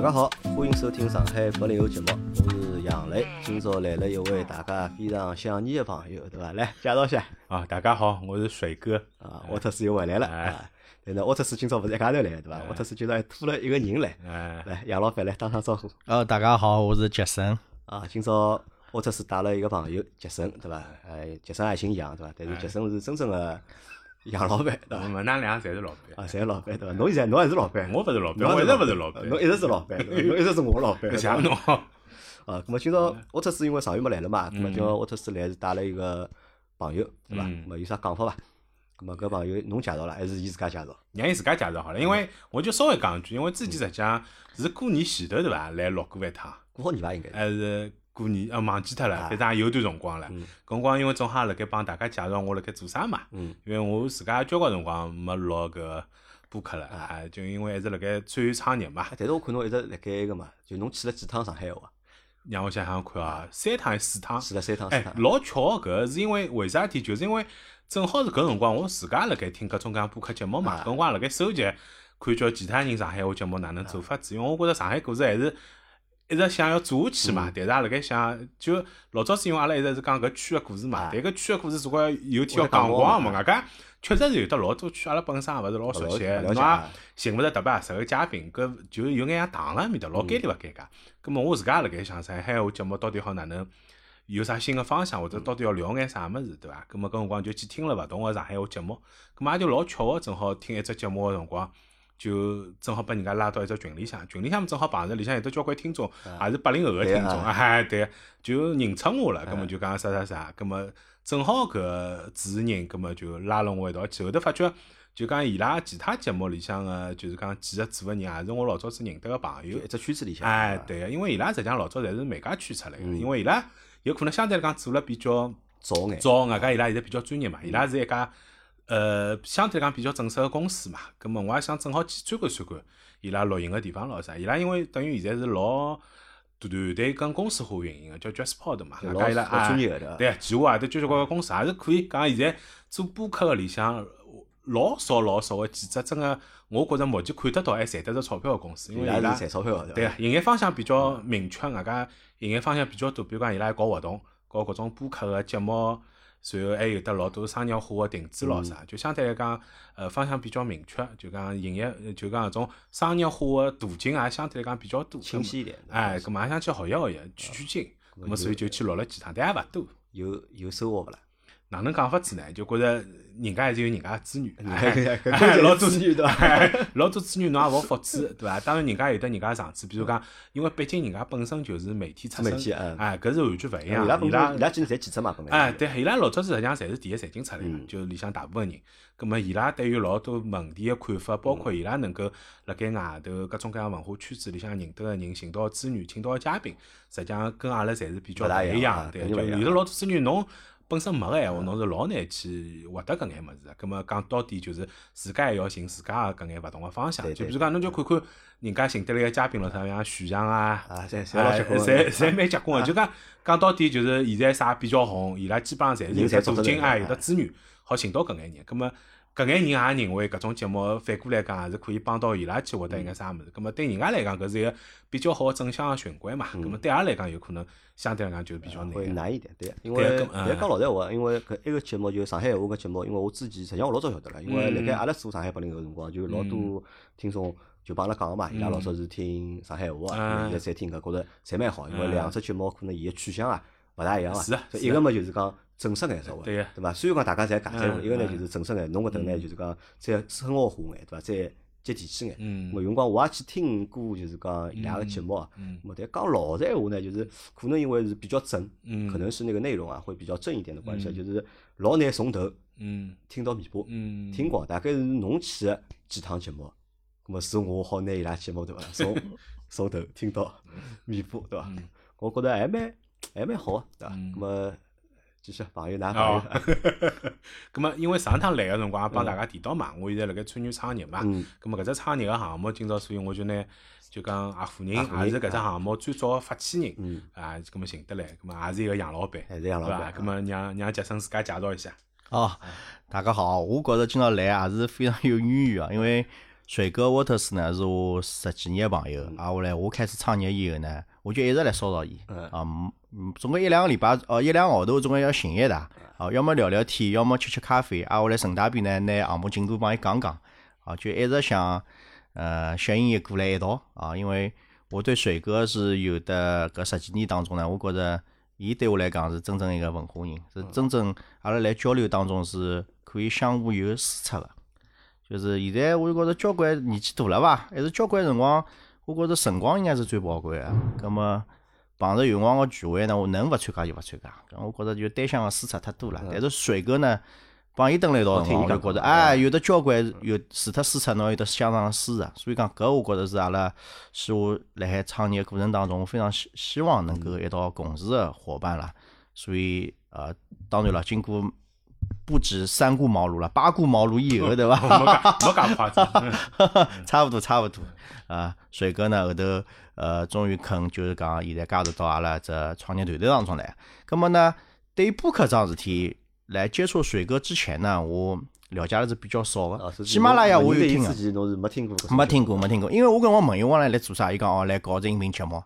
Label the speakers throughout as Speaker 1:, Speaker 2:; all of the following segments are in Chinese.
Speaker 1: 大家好，欢迎收听上海八零后节目，我是杨磊。今朝来了一位大家非常想念的朋友，对伐？来介绍一下
Speaker 2: 啊，大家好，我是水哥
Speaker 1: 啊，沃特斯又回来了啊。但是沃特斯今朝勿是一家头来，对伐？沃特斯今朝还拖了一个人来，来杨老板来打声招呼。
Speaker 3: 哦，大家好，我是杰森
Speaker 1: 啊。今朝沃特斯带了一个朋友杰森，对伐？哎，杰森也姓杨，对伐？但是杰森是真正的。杨老板，对伐？
Speaker 2: 我们那两侪是老板
Speaker 1: 啊，侪是老板，对伐？侬现在侬还是老板，
Speaker 2: 我勿是老板，我一直勿是老板，
Speaker 1: 侬一直是老板，侬一直是我老板，
Speaker 2: 谢侬。
Speaker 1: 啊，咁么今朝沃特斯因为上月没来了嘛，咁么今朝沃特斯来是带了一个朋友，对伐？有啥讲法伐？咁么搿朋友侬介绍了，还是伊自家介绍？
Speaker 2: 让伊自家介绍好了，因为我就稍微讲一句，因为之前实际上是过年前头对伐？来录过一趟，
Speaker 1: 过好年伐？应该
Speaker 2: 还是。过年呃忘记脱了，反正也有段辰光了。辰光因为正好辣盖帮大家介绍我辣盖做啥嘛。因为我自家交关辰光没录搿播客了，啊，就因为一直辣盖参与创业嘛。
Speaker 1: 但是我看侬一直辣盖个嘛，就侬去了几趟上海话？
Speaker 2: 让我想想看啊，三趟还是四趟？
Speaker 1: 去了三趟。
Speaker 2: 哎，老巧搿是因为为啥体？就是因为正好是搿辰光我自家辣盖听各种各样播客节目嘛，搿辰光辣盖收集，看叫其他人上海话节目哪能做法子。因为我觉着上海故事还是。一直想要做下去嘛，但是也辣盖想，就老早是因为阿拉一直是讲搿区个故事嘛，但搿区个故事如果有天要讲光嘛，外加确实是有得老多区，阿拉本身也勿是老熟悉，侬也寻勿着特别合适个嘉宾，搿就有眼像糖了面搭，老尴尬勿尴尬。葛末我自家也辣盖想，上海话节目到底好哪能有啥新个方向，或者到底要聊眼啥物事，对伐？葛末搿辰光就去听了勿同个上海话节目，葛末也就老巧个，正好听一只节目个辰光。就正好把人家拉到一只群里向，群里向正好碰着里向有得交关听众，也是八零后个听众，哎，对，就认出我了，葛么就讲啥啥啥，葛么正好搿主持人，葛么就拉了我一道去，后头发觉就讲伊拉其他节目里向个，就是讲几个做个人，也是我老早子认得个朋友，
Speaker 1: 一只圈子里向，
Speaker 2: 哎，对个，因为伊拉实际上老早侪是媒介圈出来个，因为伊拉有可能相对来讲做了比较
Speaker 1: 早眼，
Speaker 2: 早，外加伊拉现在比较专业嘛，伊拉是一家。呃，相对来讲比较正式个公司嘛，葛末我也想正好去参观参观伊拉录音个地方咾啥。伊拉因为等于现在是老团队跟公司化运营个，叫 JustPod 嘛，
Speaker 1: 老
Speaker 2: 伊拉
Speaker 1: 专业个
Speaker 2: 对，计划啊，都交交关关公司也是可以。讲现在做播客个里向老少老少个几只，真个我觉着目前看得到还赚得着钞票个公司，因为伊拉
Speaker 1: 赚钞票
Speaker 2: 对个，营业方向比较明确，外加营业方向比较多，比如讲伊拉还搞活动，搞各种播客个节目。随后还有得老多商业化个定制咯啥，就相对来讲，呃，方向比较明确，就讲营业，就讲搿种商业化个途径也相对来讲比较多，
Speaker 1: 清晰一点。
Speaker 2: 哎，搿么也想去学习学习，取取经，搿么所以就去录了几趟，但也勿多。
Speaker 1: 有有收获勿啦？
Speaker 2: 哪能讲法子呢？就觉着人家还是有人家的资源，
Speaker 1: 老多资源对伐？
Speaker 2: 老多资源侬也勿好复制，对伐？当然人家有得人家长处，比如讲，因为毕竟人家本身就是媒体出身，哎，搿是完全勿一样。
Speaker 1: 伊拉伊拉今年侪记者嘛，本来。
Speaker 2: 哎，对，伊拉老早子实际上侪是第一财经出来个，就里向大部分人。葛末伊拉对于老多问题个看法，包括伊拉能够辣盖外头各种各样文化圈子里向认得个人，寻到资源，请到个嘉宾，实际上跟阿拉侪是比较勿一样。对，就有的老多资源侬。本身没个闲话，侬是老难去获得搿眼物事个。葛末讲到底就是自家还要寻自家个搿眼勿同个方向。就比如讲，侬就看看人家寻得来个嘉宾咯，像徐翔啊，
Speaker 1: 侪侪
Speaker 2: 侪蛮结棍个。就讲讲到底就是现在啥比较红，伊拉基本上侪是有得资金啊，有得资源，好寻到搿眼人。葛末搿眼人也认为搿种节目反过来讲也是可以帮到伊拉去获得一眼啥物事。葛末对人家来讲，搿是一个比较好个正向个循环嘛。葛末对阿拉来讲，有可能相对来讲就比较难。
Speaker 1: 会难一点，对。因为但讲老实闲话，因为搿一个节目就上海话个节目，因为我之前实际上我老早晓得了，因为辣盖阿拉做上海八零后辰光，就老多听众就帮阿拉讲个嘛，伊拉老早是听上海话个，现在再听搿觉着侪蛮好，因为两只节目可能伊个取向啊勿大一样
Speaker 2: 是啊。
Speaker 1: 一个嘛就是讲。正式眼稍微，
Speaker 2: 对
Speaker 1: 伐？虽然讲大家侪讲在一个呢就是正式眼，侬搿头呢就是讲再生活化眼，对伐？再接地气眼。嗯。有辰光我也去听过，就是讲伊拉个节目啊。嗯。但讲老实闲话呢，就是可能因为是比较正，可能是那个内容啊会比较正一点的关系，就是老难从头嗯听到尾巴嗯听光。大概是侬去个几趟节目，咾么是我好拿伊拉节目对伐？从从头听到尾巴对伐？我觉着还蛮还蛮好对伐？咾么。继续朋友，哪朋友？
Speaker 2: 咁么，因为上趟来个辰光也帮大家提到嘛，我现在辣盖参与创业嘛。咁么搿只创业个项目，今朝所以我就呢就讲合伙人，也是搿只项目最早个发起人。啊，咁么寻得来，咁么也是一个杨老板，
Speaker 1: 是杨老板。
Speaker 2: 咁么让让杰森自家介绍一下。
Speaker 3: 哦，大家好，我觉着今朝来也是非常有渊源啊，因为水哥沃特斯呢是我十几年朋友，啊，后来我开始创业以后呢，我就一直来骚扰伊，啊，嗯，总归一两个礼拜，哦，一两个号头总归要寻一趟，哦，要么聊聊天，要么吃吃咖啡，啊，我来顺大便呢，拿项目进度帮伊讲讲，啊，就一直想，呃，吸引伊过来一道，啊，因为我对水哥是有的，搿十几年当中呢，我觉着。伊对我来讲是真正一个文化人，是真正阿拉来交流当中是可以相互有输出的。就是现在我就觉着交关年纪大了伐，还是交关辰光，我觉着辰光应该是最宝贵个。葛么碰着有辰光个聚会呢，我能勿参加就勿参加。搿我觉着就单向个输出太多了。但是水哥呢？帮伊蹲辣一道辰光，我就觉着，哎，有的交关有除脱输出，侬有得相当个输入，所以讲搿我觉着是阿拉是我辣海创业过程当中非常希希望能够一道共事个伙伴啦。所以呃，当然了，经过不止三顾茅庐了，八顾茅庐以后，对伐？
Speaker 2: 没介夸张，
Speaker 3: 差不多差不多啊。水哥呢后头呃，终于肯就是讲现在加入到阿拉这创业团队当中来。葛么呢，对于播客桩事体。来接触水哥之前呢，我了解的是比较少的。喜马拉雅我有听
Speaker 1: 啊，没听过，
Speaker 3: 没听过，没听过。因为我跟我朋友往来来做啥，伊讲哦来搞只音频节目，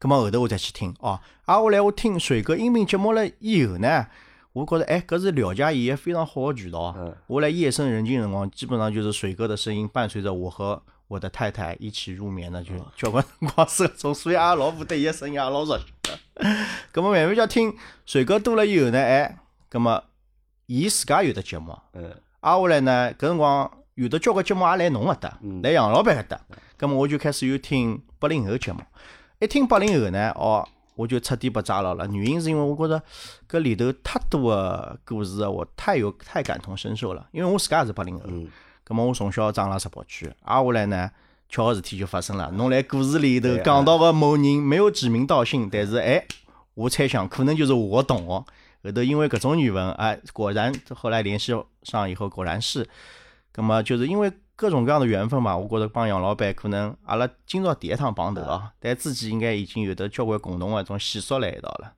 Speaker 3: 咁么后头我再去听哦。啊，后来我听水哥音频节目了以后呢，我觉着哎，搿是了解伊个非常好个渠道。我来夜深人静辰光，基本上就是水哥的声音伴随着我和我的太太一起入眠的，就交关辰光是搿种，所以阿拉老婆对伊个声音也老熟悉。咁么慢慢叫听水哥多了以后呢，哎，咁么。伊自家有的节目，嗯，挨下来呢，搿辰光有的交关节目也来侬搿搭，来杨老板搿搭，葛么我就开始有听八零后节目，一听八零后呢，哦，我就彻底被抓牢了。原因是因为我觉着搿里头太多个故事，我太有太感同身受了。因为我自家也是八零后，葛末我从小长辣石宝区，挨下来呢，巧个事体就发生了。侬来故事里头讲到个某人没有指名道姓，但是哎，我猜想可能就是我同学。后头因为搿种缘分，哎，果然后来联系上以后，果然是，葛么就是因为各种各样的缘分嘛，我觉着帮杨老板可能阿拉今朝第一趟碰头啊，但之前应该已经有得交关共同个种线索辣一道了，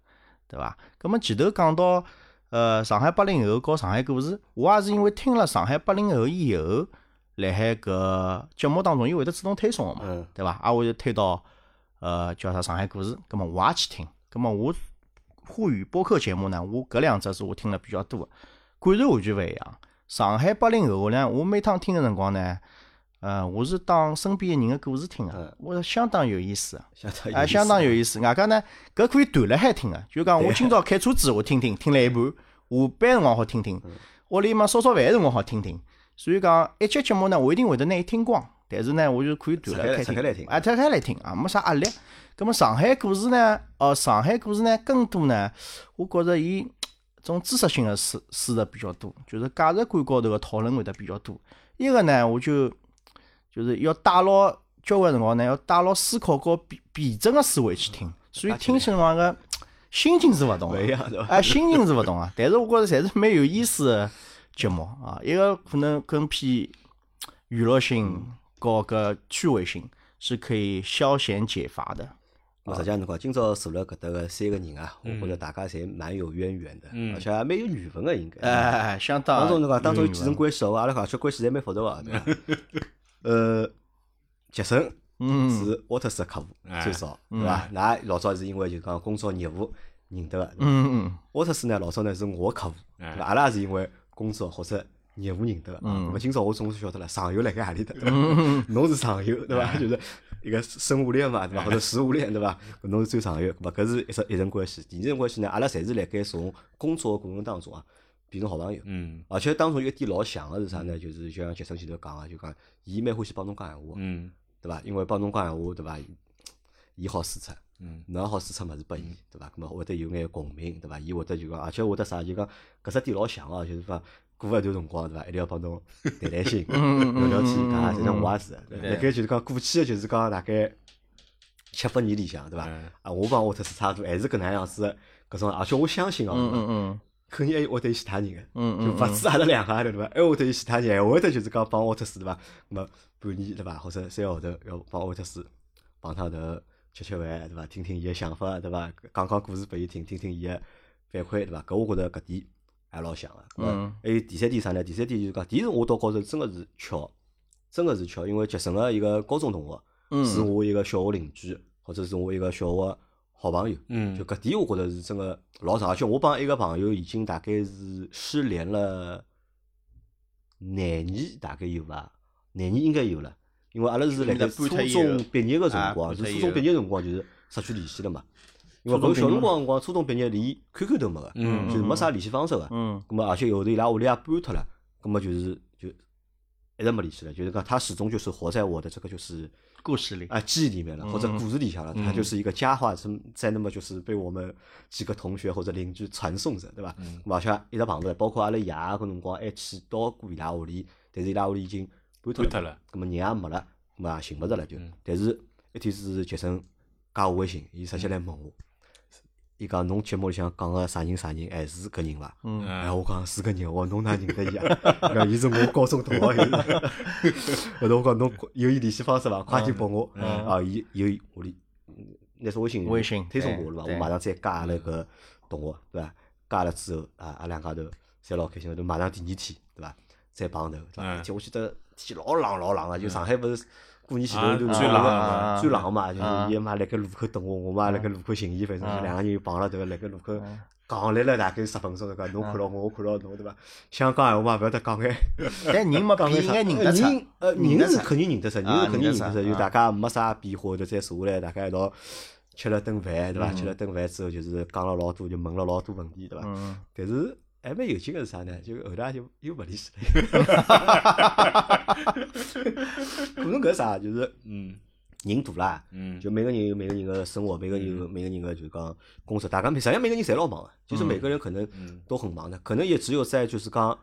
Speaker 3: 对伐？葛么前头讲到，呃，上海八零后搞上海故事，我也是因为听了上海八零后以后，辣海搿节目当中伊会得自动推送个嘛，对伐？啊，我就推到，呃，叫啥上海故事，葛么我也去听，葛么我。沪语播客节目呢，我搿两只是我听了比较多，感受完全勿一样。上海八零后呢，我每趟听个辰光呢，呃，我是当身边个人个故事听个，我相当有意思，啊，相当有意思。外加呢，搿可以断了海听个，就讲我今朝开车子我听听，听了一半，下班辰光好听听，屋里嘛烧烧饭辰光好听听。所以讲一节节目呢，我一定会得拿伊听光，但是呢，我就可以断了开听，啊，拆开来听啊，没啥压力。咁么上海故事呢？哦，上海故事呢更多呢，我觉着伊种知识性的书书的比较多，就是价值观高头的讨论会得比较多。一个呢，我就就是要带牢交关辰光呢，要带牢思考和辩辩证的思维去听，所以听起来个心情是勿同的，哎，心情是勿同啊。但是我觉着侪是蛮有意思的节目啊，一个可能更偏娱乐性和个趣味性，是可以消闲解乏的。
Speaker 1: 实际上，侬讲今朝坐辣搿搭个三个人啊，我觉着大家侪蛮有渊源的，而且还蛮有缘分个，应该。
Speaker 3: 哎，相当。
Speaker 1: 当中侬讲当中有几层关系哦，阿拉讲，这关系侪蛮复杂个，对伐？呃，杰森是沃特斯客户最早，对伐？㑚老早是因为就讲工作业务认得个。
Speaker 3: 嗯嗯。
Speaker 1: 沃特斯呢，老早呢是我客户，对伐？阿拉也是因为工作或者业务认得个。嗯。么今朝我总算晓得了，上游辣盖何里搭？侬是上游，对伐？就是。一个生物链嘛，对伐？或者食物链，对伐？搿侬是最上游，咹？搿是一层一层关系。第二层关系呢，阿拉侪是辣盖从工作过程当中啊，变成好朋友。嗯。而且当中有一点老像个是啥呢？就是就像杰森前头讲个，就讲伊蛮欢喜帮侬讲闲话。嗯。对伐？因为帮侬讲闲话，对伐？伊好输出。嗯。侬也好输出物事拨伊，对伐？咾么会得有眼共鸣，对伐？伊会得就讲，而且会得啥？就讲搿只点老像哦，就是讲。过一段辰光，对伐？一定要帮侬 谈谈心，聊聊天，啊，实际上我也是，辣盖就是讲过去个，就是讲大概七八年里向，对伐？啊，我帮沃特斯差不多，还是搿能样子搿种，而且我相信哦，肯定还会得有其他人个，就勿止阿拉两个对伐？还会得有其他人，还会得就是讲帮沃特斯对伐？么半年对伐？或者三个号头要帮沃特斯碰趟头吃吃饭对伐？听听伊个想法对伐？讲讲故事拨伊听，听听伊个反馈对伐？搿我觉着搿点。还老像个，嗯，还有第三点啥呢？第三点就是讲，第一我倒觉着真个是巧，真个是巧，因为杰森个一个高中同学，是我一个小学邻居，或者是我一个小学好朋友。嗯，就搿点，我觉着是真个老长。而且我帮一个朋友已经大概是失联了廿年，大概有伐？廿年应该有了，因为阿拉是辣盖初中毕业个辰光，是初中毕业辰光就是失去联系了嘛。因为搿小辰光辰光，初中毕业连 QQ 都没个，就是没啥联系方式个。嗯。咁么，而且后头伊拉屋里也搬脱了，咁么就是就一直没联系了。就是讲他始终就是活在我的这个就是
Speaker 3: 故事里
Speaker 1: 啊记忆里面了，或者故事里向了。他就是一个佳话，是在那么就是被我们几个同学或者邻居传颂着，对伐？嗯。而且一直碰着，包括阿拉爷搿辰光还去到过伊拉屋里，但是伊拉屋里已经搬脱了，咁么人也没了，咁么也寻勿着了就。但是一天是杰森加我微信，伊直接来问我。伊讲侬节目里向讲个啥人啥人还是搿人伐？哎，我讲是搿人，我侬哪认得伊啊？讲伊是我高中同学，后头我讲侬有伊联系方式伐？快点拨我。啊，伊有我里，那是微信
Speaker 3: 微信
Speaker 1: 推送我了伐？我马上再加那个同学，对伐？加了之后啊，阿两家头侪老开心，后头马上第二天，对伐？再碰头，对伐？我记得天老冷老冷个，就上海勿是。过年前头就最冷最冷嘛，就是伊妈辣盖路口等我，我嘛辣盖路口寻伊，反正就两个人又碰了头，辣盖路口讲来了大概十分钟，对伐？侬看牢我，我看牢侬，对伐？想讲闲话嘛，勿要得讲眼。
Speaker 3: 但人没变，应该认得出。
Speaker 1: 人呃，人是肯定认得出，人是肯定认得出，就大家没啥变化，就再坐下来，大家一道吃了顿饭，对伐？吃了顿饭之后，就是讲了老多，就问了老多问题，对伐？但是。还蛮有劲个是啥呢？就后头就又勿联系了。可能搿啥就是，嗯，人多啦，嗯，就每个人有每个人个生活，每个人有每个人个就是讲工作，大家实际上每个人侪老忙个，就是每个人可能都很忙的，可能也只有在就是讲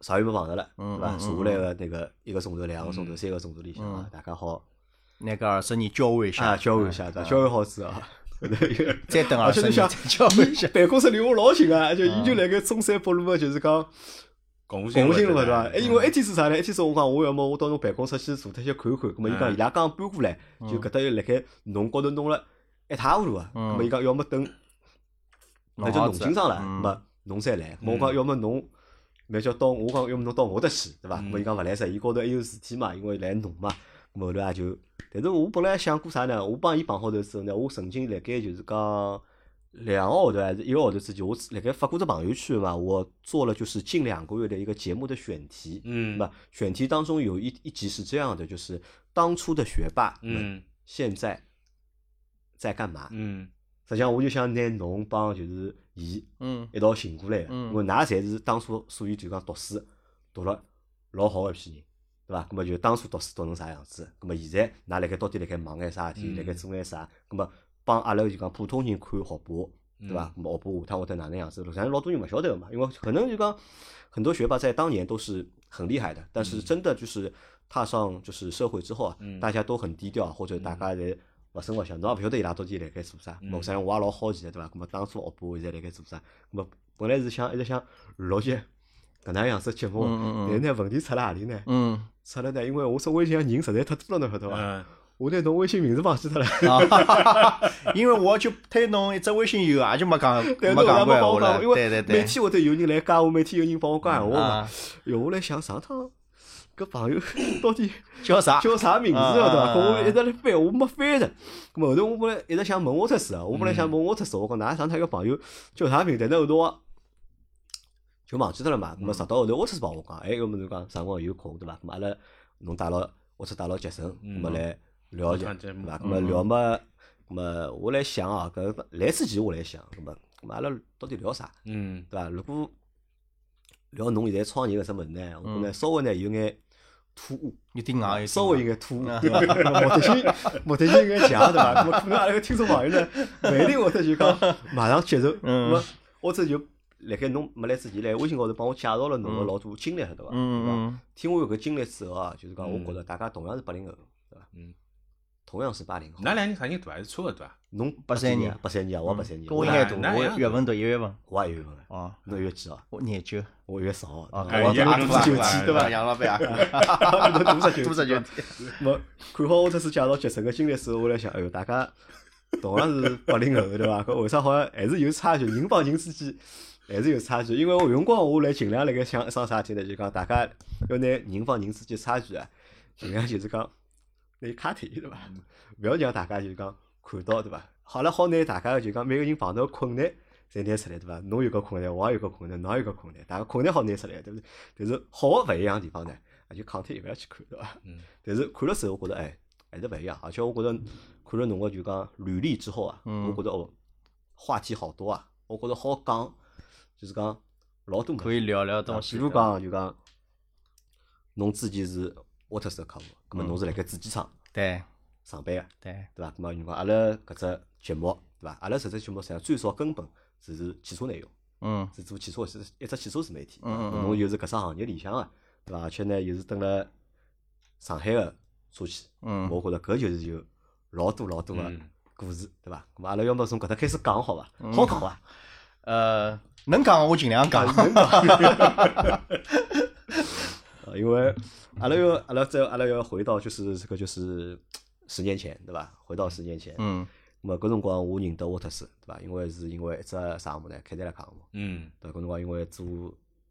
Speaker 1: 啥也没忙着了，对伐？坐下来个那个一个钟头、两个钟头、三个钟头里向啊，大家好，
Speaker 3: 那个二十年交换一下，
Speaker 1: 交换一下，对交换好之后。
Speaker 3: 再等二十年，
Speaker 1: 办公室离我老近啊，就伊就辣盖中山北路个，就是讲
Speaker 2: 共
Speaker 1: 和路对伐？哎，因为一天是啥呢？一天是我讲，我要么我到侬办公室去坐脱些看看。咁么伊讲伊拉刚搬过来，就搿搭又辣盖弄高头弄了一塌糊涂啊。咁么伊讲要么等，那就弄清爽了，么侬再来。我讲要么侬，那叫到我讲要么侬到我搭去，对伐？咁么伊讲勿来噻，伊高头还有事体嘛，因为来弄嘛。后头也就，但是我本来想过啥呢？我帮伊绑好头之后呢，我曾经辣盖就是讲两个号头还是一个号头之前，我辣盖发过只朋友圈嘛，我做了就是近两个月的一个节目的选题，嗯，那选题当中有一一集是这样的，就是当初的学霸，嗯，现在在干嘛？嗯，实际上我就想拿侬帮就是伊，嗯，一道寻过来，嗯，因为㑚侪是当初属于就讲读书读了老好一批人。对伐？咁么就当初读书读成啥样子？咁么现在㑚辣盖到底辣盖忙眼啥事体？辣盖做眼啥？咁么帮阿拉就讲普通人看学霸，对伐？学霸下趟会得哪能样子？实际上老多人勿晓得个嘛，因为可能就讲很多学霸在当年都是很厉害的，但是真的就是踏上就是社会之后啊，大家都很低调，或者大家侪勿声勿响，侬也勿晓得伊拉到底辣盖做啥。实际上我也老好奇的，对伐？咁么当初学霸现在辣盖做啥？咁么本来是想一直想录些搿能样子节目，但是呢问题出辣何里呢？出了呢，因为我说微信上人实在太多了，侬晓得伐？我拿侬微信名字忘记脱了。
Speaker 3: 因为我就推侬一只微信以后，也就没讲
Speaker 1: 没
Speaker 3: 讲过
Speaker 1: 闲话
Speaker 3: 了。
Speaker 1: 因为每天会得有人来加我，每天有人帮我讲闲话嘛。哟，我来想上趟搿朋友 到底
Speaker 3: 叫啥？
Speaker 1: 叫啥名字晓得伐？我一直来翻，我没翻着。咾后头我本来一直想问我特事啊，我本来想问我特事，我讲㑚上趟一个朋友叫啥名？但那后头。就忘记脱了嘛，咾么直到后头，沃特斯帮我讲，哎，搿么就讲辰光有空对伐？咾么阿拉侬带牢沃特带牢杰森，咾么来聊一聊，对伐？咾么聊么，咾么我来想啊，搿来之前我来想，咾么，咾么阿拉到底聊啥？嗯，对伐？如果聊侬现在创业搿只问题呢，我觉呢稍微呢有眼突兀，
Speaker 3: 有点硬，
Speaker 1: 稍微有眼突兀，对伐？目的性目的性有眼强，对伐？咾 么可能阿拉个听众朋友呢，勿一定会得就讲马上接受，咾么或者就。辣盖侬没来之前，来微信高头帮我介绍了侬个老多经历，晓得伐？嗯嗯。听我有搿经历之后啊，就是讲，我觉着大家同样是八零后，对伐？嗯。同样是八零后。
Speaker 2: 哪两年啥人大还是差勿多啊？
Speaker 1: 侬
Speaker 3: 八三年，
Speaker 1: 八三年，我八三年。
Speaker 3: 我应该大，我月份读一月份。
Speaker 1: 我也一月份。哦。侬月几号？
Speaker 3: 我廿九。
Speaker 1: 我月十号。
Speaker 2: 哦，
Speaker 1: 我
Speaker 2: 也
Speaker 1: 二十九天，对伐？
Speaker 3: 杨老板啊。
Speaker 1: 多十九，
Speaker 3: 多十九。
Speaker 1: 没看好我这次介绍杰森个经历之后，我来想，哎哟，大家同样是八零后，对伐？搿为啥好像还是有差距？人帮人之间。还是有差距。因为我辰光我来尽量辣盖想桩啥体呢？就讲大家要拿人帮人之间差距啊，尽量就是讲拿卡脱对伐？勿要让大家就讲看到对伐？好了，好拿大家就讲每个人碰到困难。侪拿出来对伐？侬有个困难，我也有个困难，侬也有个困难，大家困难好拿出来，对不对？但是好个勿一样地方呢，就抗体也勿要去看，对伐？嗯。但是看了之后，我觉着哎，还是勿一样。而且我觉着看了侬个就讲履历之后啊，我觉着哦，话题好多啊，我觉着好讲，就是讲老多
Speaker 3: 可以聊聊东西。
Speaker 1: 比如讲就讲，侬之前是沃特斯的客户，葛末侬是辣盖主机厂
Speaker 3: 对
Speaker 1: 上班个
Speaker 3: 对
Speaker 1: 对伐？葛末你讲阿拉搿只节目对伐？阿拉搿只节目实际上最少根本。是是汽车内容，
Speaker 3: 嗯，
Speaker 1: 是做汽车，是一只汽车自媒体，嗯嗯，侬又是搿只行业里向个，对伐？而且呢，又是蹲辣上海个车企，嗯，我觉着搿就是有老多老多个故事，对伐？咁阿拉要么从搿搭开始讲好伐？好讲伐？
Speaker 3: 呃，能讲我尽量讲。
Speaker 1: 因为阿拉要阿拉再阿拉要回到就是这个就是十年前，对吧？回到十年前，
Speaker 3: 嗯。
Speaker 1: 那么搿辰光我认得沃特斯，对吧？因为是因为一只项目呢，凯迪拉克项目。
Speaker 2: 嗯。
Speaker 1: 对，搿辰光因为做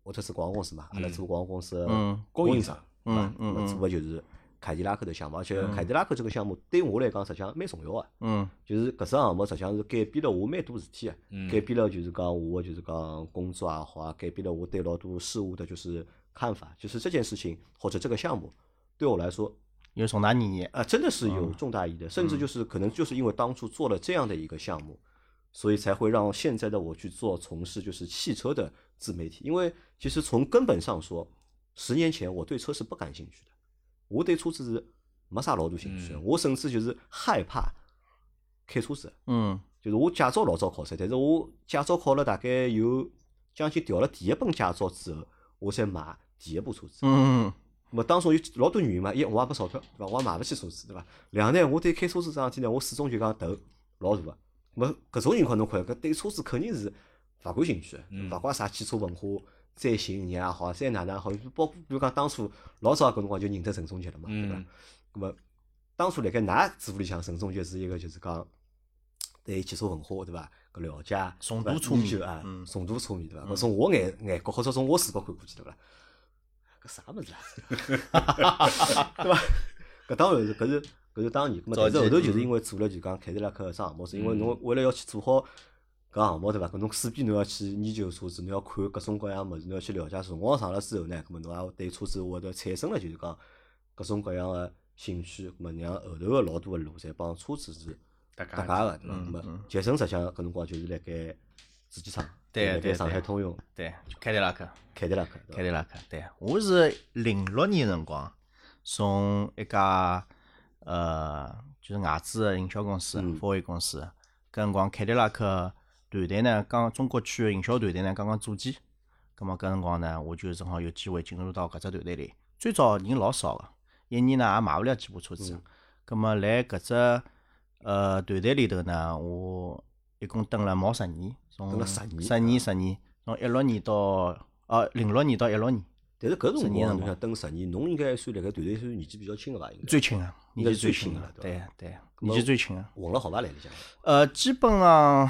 Speaker 1: 沃特斯广告公司嘛，阿拉做广告公司
Speaker 3: 嗯，
Speaker 1: 供应商？
Speaker 3: 嗯
Speaker 1: 嗯做个就是凯迪拉克的项目，而且凯迪拉克这个项目对我来讲实际上蛮重要个。
Speaker 3: 嗯。
Speaker 1: 就是搿只项目实际上是改变了我蛮多事体个，改变了就是讲我就是讲工作也好啊，改变了我对老多事物的就是看法。就是这件事情或者这个项目对我来说。
Speaker 3: 有重大意义
Speaker 1: 啊，真的是有重大意义的，甚至就是可能就是因为当初做了这样的一个项目，所以才会让现在的我去做从事就是汽车的自媒体。因为其实从根本上说，十年前我对车是不感兴趣的，我对车子是没啥老多兴趣，我甚至就是害怕开车子。
Speaker 3: 嗯，
Speaker 1: 就是我驾照老早考出来，但是我驾照考了大概有将近调了第一本驾照之后，我才买第一部车子。
Speaker 3: 嗯。
Speaker 1: 么当中有老多原因嘛，一我也没钞票，对伐？我也买勿起车子，对伐？两呢，我对开车子桩事体呢，我始终就讲头老大个。么搿种情况侬看，搿对车子肯定是勿感兴趣个，勿管啥汽车文化再吸引人也好，再哪能好，包括比如讲当初老早搿辰光就认得陈忠杰了嘛，对伐？咁么当初辣盖㑚嘴巴里向，陈忠杰是一个就是讲对汽车文化对伐？搿了解，
Speaker 3: 重度车
Speaker 1: 迷啊，重度车迷对伐？搿从我眼眼角或者从我视角看过去对伐？啥物事啊？对伐？搿当然是，搿是搿是当年。咁但是后头就是因为做了就讲凯迪拉克个项目，是因为侬为了要去做好搿项目，对伐？搿侬势必侬要去研究车子，侬要看各种各样物事，侬要去了解。辰光长了之后呢，搿么侬也对车子会得产生了就是讲各种各样个兴趣。搿么让后头个老多个路侪帮车子是搭界个，对伐？咁么杰森实际上搿辰光就是辣盖主机厂。
Speaker 3: 对对
Speaker 1: 上海通用，
Speaker 3: 对，凯迪拉克，
Speaker 1: 凯迪拉克，
Speaker 3: 凯迪拉克，对，我是零六年辰光从一家呃，就是外资的营销公司，华为公司，搿辰光凯迪拉克团队呢，刚中国区的营销团队呢刚刚组建，葛末搿辰光呢，我就正好有机会进入到搿只团队里。最早人老少个，一年呢也买勿了几部车子，葛末来搿只呃团队里头呢，我一共蹲了毛十年。从十年，十年，十年，从一六年到哦零六年到一六年。
Speaker 1: 但是搿辰光侬想等十年，侬应该算辣盖团队算年纪比较轻个伐？应该
Speaker 3: 最轻个，年纪最轻
Speaker 1: 个，
Speaker 3: 对对，年纪最轻个。
Speaker 1: 混了好伐来里向？
Speaker 3: 呃，基本上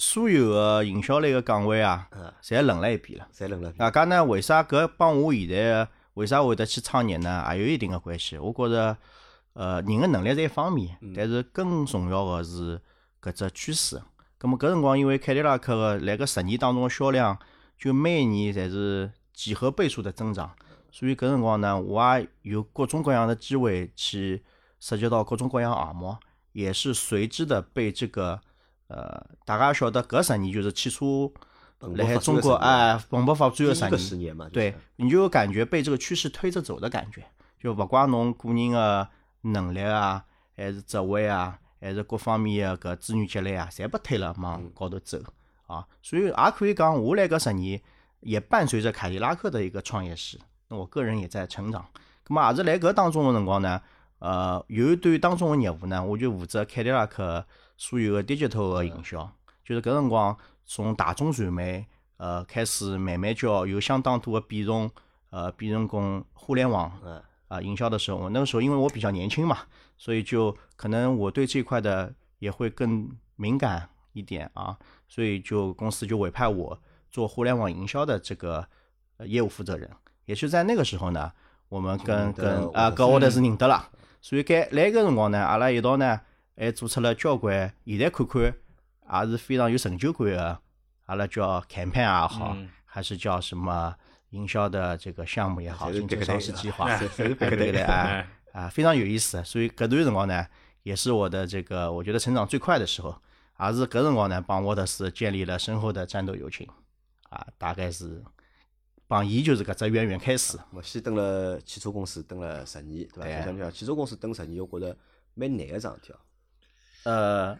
Speaker 3: 所有个营销类个岗位啊，侪轮了一遍了。
Speaker 1: 侪轮了。
Speaker 3: 大家呢？为啥搿帮我现在为啥会得去创业呢？也有一定个关系。我觉着，呃，人个能力是一方面，但是更重要个是搿只趋势。咁么搿辰光，因为凯迪拉克个辣搿十年当中个销量，就每一年侪是几何倍数的增长，所以搿辰光呢，我也有各种各样的机会去涉及到各种各样项目，也是随之的被这个呃，大家晓得搿十年就是汽车辣海中国哎蓬勃发展
Speaker 1: 个
Speaker 3: 十
Speaker 1: 年嘛，
Speaker 3: 对，你就感觉被这个趋势推着走的感觉，就勿管侬个人个能力啊，还是职位啊。还是各方面个搿资源积累啊，侪被推了往高头走啊，所以也可以讲，我来搿十年也伴随着凯迪拉克的一个创业史，那我个人也在成长。咁么也是来搿当中的辰光呢，呃，有一段当中的业务呢，我就负责凯迪拉克所有个 digital 个营销，就是搿辰光从大众传媒呃开始慢慢叫有相当多个比重呃变成功互联网啊营销的时候，那个时候因为我比较年轻嘛。所以就可能我对这块的也会更敏感一点啊，所以就公司就委派我做互联网营销的这个业务负责人。也是在那个时候呢，我们跟跟啊跟沃的是认得了。所以该来个辰光呢，阿拉一道呢，还做出了交关。现在看看，也是非常有成就感的。阿拉叫 campaign 也好，还是叫什么营销的这个项目也好，竞争上市计划，对对对啊啊，非常有意思。所以搿段辰光呢，也是我的这个我觉得成长最快的时候。也是搿辰光呢，帮沃德斯建立了深厚的战斗友情。啊，大概是帮伊就是搿只渊源开始。
Speaker 1: 我先蹲了汽车公司蹲了十年，对伐？想想汽车公司蹲十年，我觉着蛮难个桩事体。
Speaker 3: 呃。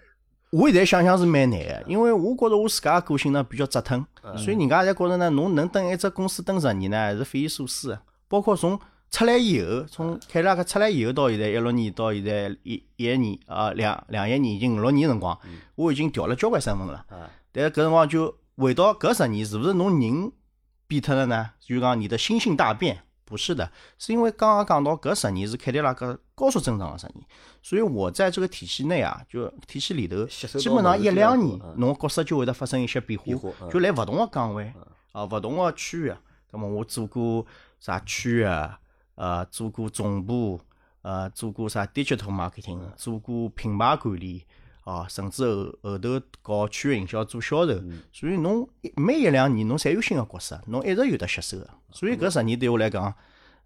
Speaker 3: 我现在想想是蛮难个，因为我觉着我自家个性呢比较折腾，所以人家侪觉着呢，侬能蹲一只公司蹲十年呢，是匪夷所思个。包括从出来以后，从凯迪拉克出来以后到现在一六年到现在一一年啊两两一年已经五六年辰光，我已经调了交关身份了。但是搿辰光就回到搿十年，是勿是侬人变脱了呢？就讲你的心性大变。不是的，是因为刚刚讲到搿十年是凯迪拉克高速增长的十年，所以我在这个体系内啊，就体系里头，基本上一两年，侬角色就会得发生一些变化，就来勿同的岗位啊，勿同的区域。那么我做过啥区域啊？呃，做过总部，呃，做过啥 digital marketing，做过品牌管理啊，甚至后后头搞区域营销做销售。所以侬每一两年侬侪有新个角色，侬一直有得吸收的。所以搿十年对我来讲，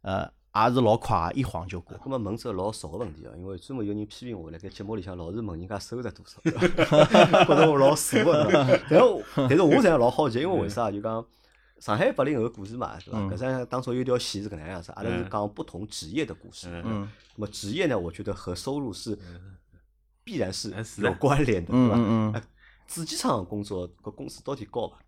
Speaker 3: 呃，也是老快，一晃就过。
Speaker 1: 搿么问只老俗个问题哦，因为专门有人批评我，辣盖节目里向老是问人家收入多少，觉着我老俗个。但是，但是我现在老好奇，因为为啥就讲上海八零后故事嘛，是吧？搿张当初有条线是搿能样子，阿拉是讲不同职业的故事。嗯。那么职业呢，我觉得和收入是必然是有关联的，对吧？嗯嗯。主机厂工作搿工资到底高伐？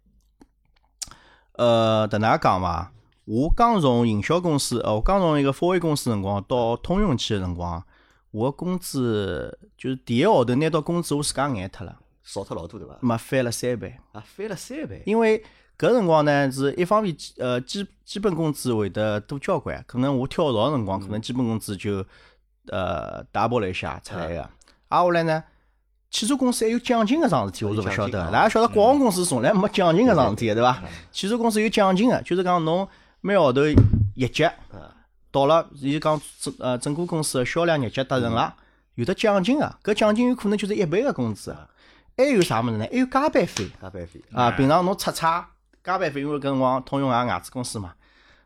Speaker 3: 呃，迭能讲伐？我刚从营销公司，呃，我刚从一个华为公司辰光到通用去个辰光，我工资就是第一个号头拿到工资，我自家眼脱了，
Speaker 1: 少脱老多对伐？
Speaker 3: 没翻了三倍
Speaker 1: 啊，翻了三倍。
Speaker 3: 因为搿辰光呢，是一方面，呃，基基本工资会得多交关，可能我跳槽辰光，可能基本工资就呃 double 了一下出来个。啊，后来呢，汽车公司还有奖金搿桩事体，我是勿晓得。大家晓得广告公司从来没奖金搿桩事体，对伐？汽车公司有奖金个，就是讲侬。每号头业绩到了，伊讲整呃整个公司的销量业绩达成了，有的奖金个，搿奖金有可能就是一倍个工资。还有啥物事呢？还有加班费。
Speaker 1: 加班费
Speaker 3: 啊，平常侬出差加班费，因为搿辰光通用也外资公司嘛，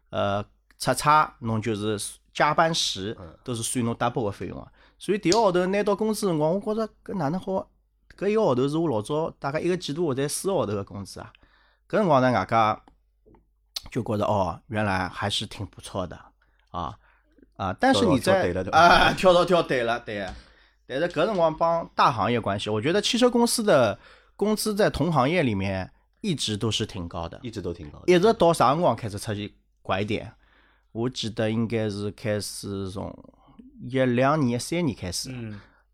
Speaker 3: 呃，出差侬就是加班时都是算侬 double 个费用啊。所以第一个号头拿到工资辰光，我觉着搿哪能好？搿一个号头是我老早大概一个季度或者四个号头个工资啊。搿辰光呢，外加。就觉着哦，原来还是挺不错的啊啊！但是你在啊跳槽跳对了 对，但是搿辰光帮大行业关系，我觉得汽车公司的工资在同行业里面一直都是挺高的，
Speaker 1: 一直都挺高，
Speaker 3: 一直到啥辰光开始出现拐点？我记得应该是开始从一两年、一三年开始，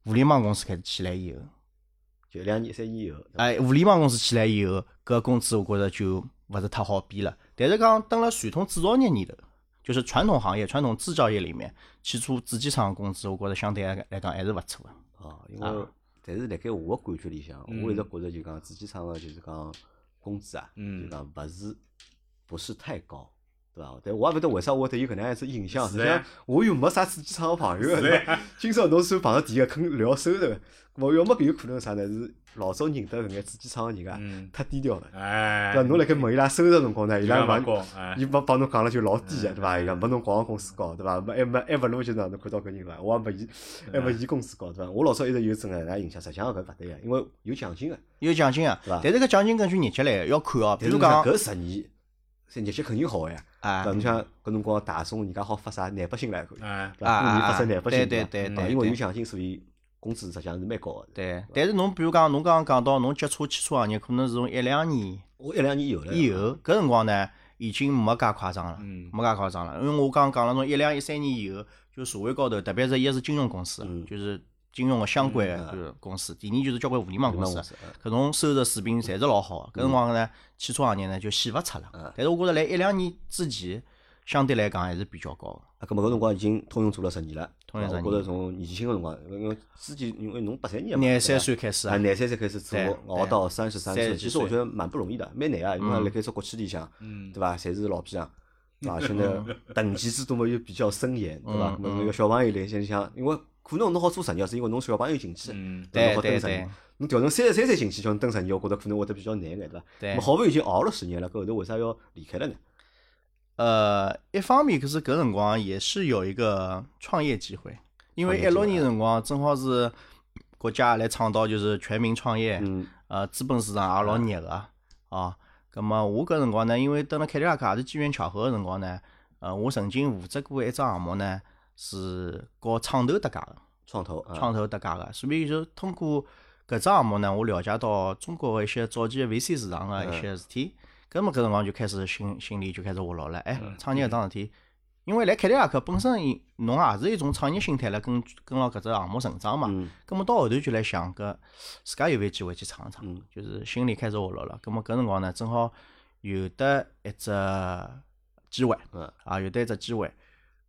Speaker 3: 互联网公司开始起来以后，
Speaker 1: 就两年、三年以后，
Speaker 3: 哎，互联网公司起来以后，搿工资我觉着就勿是太好比了。但是讲，等了传统制造业里头，就是传统行业、传统制造业里面，汽车主机厂工资，我觉着相对来讲还是勿错的。
Speaker 1: 哦，因为，但是辣盖我个感觉里向，我一直觉着就讲主机厂个就是讲工资啊，就讲勿是不是太高，对伐？但我也勿晓得为啥我对有搿能样子印象，实际上我又没啥主机厂个朋友，对伐？今朝侬算碰到第一个肯聊收入，我要么搿有可能啥呢？是。老早认得搿眼主机厂个人啊，太低调了。哎，对侬辣盖问伊拉收入辰光呢，伊拉
Speaker 2: 讲，
Speaker 1: 伊帮帮侬讲了就老低个，对伐？伊讲没侬广告公司高，对伐？没还没还勿如就让侬看到搿人伐？我也没伊，还没伊公司高，对伐？我老早一直有种个那印象，实际上搿勿对个，因为有奖金个，
Speaker 3: 有奖金
Speaker 1: 个，
Speaker 3: 对伐？但是搿奖金根据业绩来，要看哦。
Speaker 1: 比如讲搿十年，这业绩肯定好个呀。啊，侬像搿辰光大众人家好发啥廿八星来可以，对伐？过年发啥廿八星，
Speaker 3: 对对对，
Speaker 1: 因为有奖金，所以。工资实际上是蛮高的。
Speaker 3: 对，但是侬比如讲，侬刚刚讲到侬接触汽车行业，可能是从一两年，
Speaker 1: 我一两年有了，
Speaker 3: 以后搿辰光呢，已经没介夸张了，没介夸张了。因为我刚刚讲了，从一两一三年以后，就社会高头，特别是一是金融公司，就是金融个相关个公司，第二就是交关互联网公司，搿种收入水平侪是老好。搿辰光呢，汽车行业呢就显勿出了。但是我觉着来一两年之前，相对来讲还是比较高。
Speaker 1: 啊，搿么搿辰光已经通用做了十年了。
Speaker 3: 通用十
Speaker 1: 年。我觉着从年轻个辰光，因为之前因为侬八三年嘛，
Speaker 3: 廿三岁开始
Speaker 1: 啊，廿三岁开始做，熬到三十三岁，其实我觉得蛮不容易的，蛮难啊。因为辣盖只国企里向，对伐？侪是老屁啊，对伐？现在等级制度嘛又比较森严，对伐？那个小朋友来想想，因为可能侬好做十年，是因为侬小朋友进去，
Speaker 3: 对
Speaker 1: 好登十年。侬调成三十三岁进去叫侬登十年，我觉着可能会得比较难眼，对伐？
Speaker 3: 对。
Speaker 1: 好不容易已经熬了十年了，搿后头为啥要离开了呢？
Speaker 3: 呃，一方面可是搿辰光也是有一个创业机会，因为一六年辰光正好是国家来倡导就是全民创业，呃，资本市场也老热个啊。葛么我搿辰光呢，因为蹲了凯迪拉克也是机缘巧合个辰光呢，呃，我曾经负责过一只项目呢，是搞创投搭界个，
Speaker 1: 创投，
Speaker 3: 创投搭界个，所以就通过搿只项目呢，我了解到中国个一些早期 VC 市场个一些事体。搿么搿辰光就开始心心里就开始活络了，哎，创业搿桩事体，因为来凯迪拉克本身侬也是一种创业心态来跟跟牢搿只项目成长嘛，搿么到后头就来想搿自家有没有机会去闯一闯，就是心里开始活络了。搿么搿辰光呢，正好有得一只机会，啊，有得一只机会，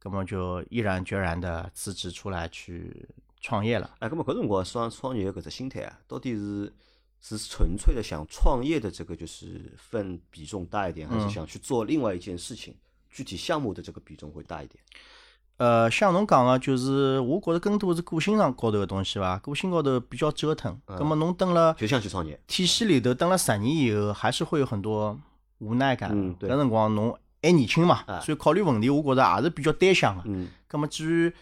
Speaker 3: 搿么就毅然决然的辞职出来去创业了。
Speaker 1: 哎，搿么搿辰光创创业搿只心态啊，到底是？是纯粹的想创业的这个就是份比重大一点，还是想去做另外一件事情？具体项目的这个比重会大一点？
Speaker 3: 呃，像侬讲个，就是我觉着更多是个性上高头的东西伐？个性高头比较折腾。那么侬等了
Speaker 1: 就想去创业
Speaker 3: 体系里头等了十年以后，还是会有很多无奈感。
Speaker 1: 嗯，对。
Speaker 3: 搿辰光侬还年轻嘛，所以考虑问题，我觉着也是比较单向的。
Speaker 1: 嗯。
Speaker 3: 那么至于。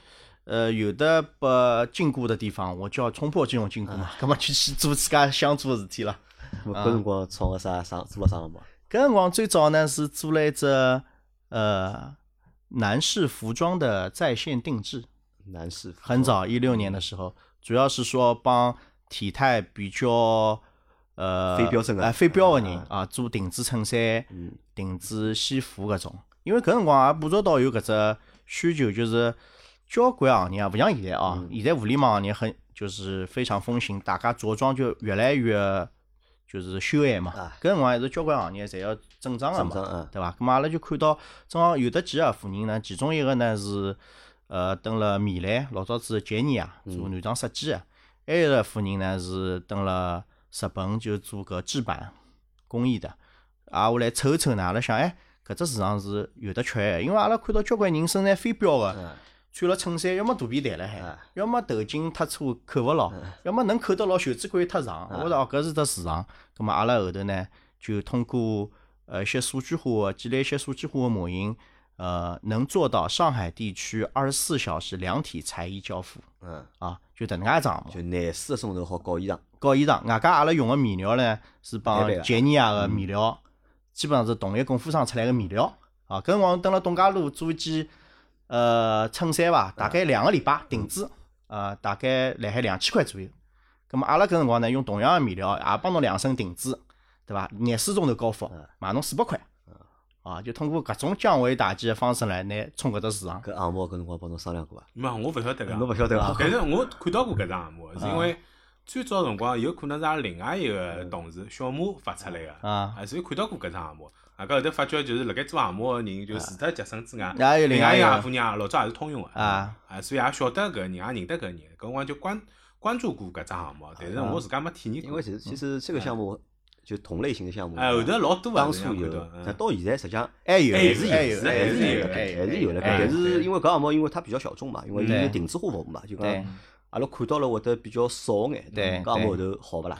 Speaker 3: 呃，有的不禁锢的地方，我就要冲破这种禁锢嘛，那么就去做自家想做的事体了？
Speaker 1: 搿辰光创个啥啥做了啥么？
Speaker 3: 搿辰光最早呢是做了一只呃男士服装的在线定制。
Speaker 1: 男士
Speaker 3: 很早一六年的时候，主要是说帮体态比较呃
Speaker 1: 非标准
Speaker 3: 的非标个人啊做定制衬衫、定制西服搿种，因为搿辰光也捕捉到有搿只需求，就是。交关行业啊，勿像现在啊，现在互联网行业很就是非常风行，大家着装就越来越就是休闲嘛。搿辰光还是交关行业侪要整装个嘛，对伐？咁阿拉就看到正好有的几个妇人呢，其中一个呢是呃登了米兰，老早子杰尼啊做男装设计个，还有个妇人呢是登了日本就做搿制版工艺的。啊，我来瞅瞅呢，阿拉想，哎，搿只市场是有的缺，因为阿拉看到交关人身材非标个。穿了衬衫，要么肚皮大了海，要么头颈太粗扣勿牢，要么能扣得牢袖子管太长。我说哦，搿是只市场。葛末阿拉后头呢，就通过呃一些数据化，建立一些数据化的模型，呃，能做到上海地区二十四小时量体裁衣交付。
Speaker 1: 嗯，
Speaker 3: 啊，就迭能介桩。
Speaker 1: 就廿四个钟头好搞衣裳。
Speaker 3: 搞衣裳，外加阿拉用个面料呢，是帮杰尼亚个面料，基本上是同一供货商出来个面料。啊，搿辰光蹲辣东家路做一件。呃，衬衫伐，大概两个礼拜定制，呃，大概辣海两千块左右。咁么阿拉搿辰光呢，用同样个面料，也帮侬量身定制，对伐？廿四钟头交付，卖侬四百块。啊，就通过搿种降维打击个方式来拿冲搿只市场。
Speaker 1: 搿项目搿辰光帮侬商量过伐？
Speaker 2: 没，我勿晓得个。
Speaker 1: 侬勿晓得啊？
Speaker 2: 但是我看到过搿只项目，是因为最早辰光有可能是阿拉另外一个同事小马发出来个，啊，所以看到过搿只项目。啊，搿后头发觉就是辣盖做项目个人，就除脱杰森之外，另外一个阿婆娘老早也是通用个啊，啊，所以也晓得搿个人，也认得搿个人，搿辰光就关关注过搿只项目，但是我自家没体验过。
Speaker 1: 因为其实其实这个项目就同类型的项目，
Speaker 2: 哎，后头老多
Speaker 1: 当初有，但到现在实际上
Speaker 3: 还有，
Speaker 1: 还是有，
Speaker 3: 还是有，
Speaker 1: 还是有，还是有了。但是因为搿项目，因为它比较小众嘛，因为是定制化服务嘛，就讲阿拉看到了会得比较少眼。
Speaker 3: 对，
Speaker 1: 搿项目后头好勿啦？